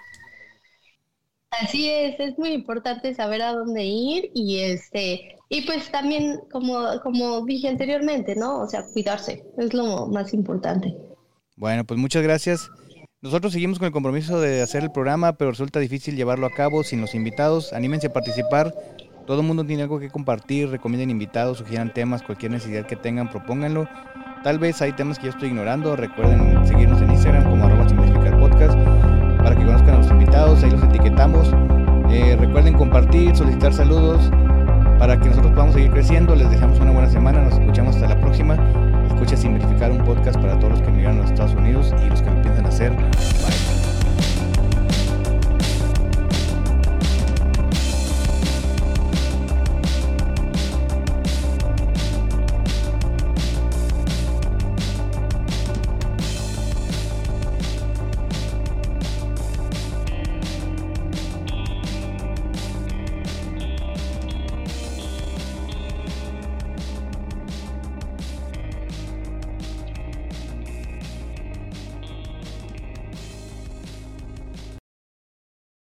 B: Así es, es muy importante saber a dónde ir y este y pues también como como dije anteriormente, ¿no? O sea, cuidarse es lo más importante.
A: Bueno, pues muchas gracias. Nosotros seguimos con el compromiso de hacer el programa, pero resulta difícil llevarlo a cabo sin los invitados. Anímense a participar. Todo el mundo tiene algo que compartir, recomienden invitados, sugieran temas, cualquier necesidad que tengan, propónganlo. Tal vez hay temas que yo estoy ignorando. Recuerden seguirnos en Instagram para que conozcan a los invitados, ahí los etiquetamos. Eh, recuerden compartir, solicitar saludos para que nosotros podamos seguir creciendo. Les deseamos una buena semana, nos escuchamos hasta la próxima. Escucha sin verificar un podcast para todos los que emigraron a los Estados Unidos y los que lo piensan hacer. Bye.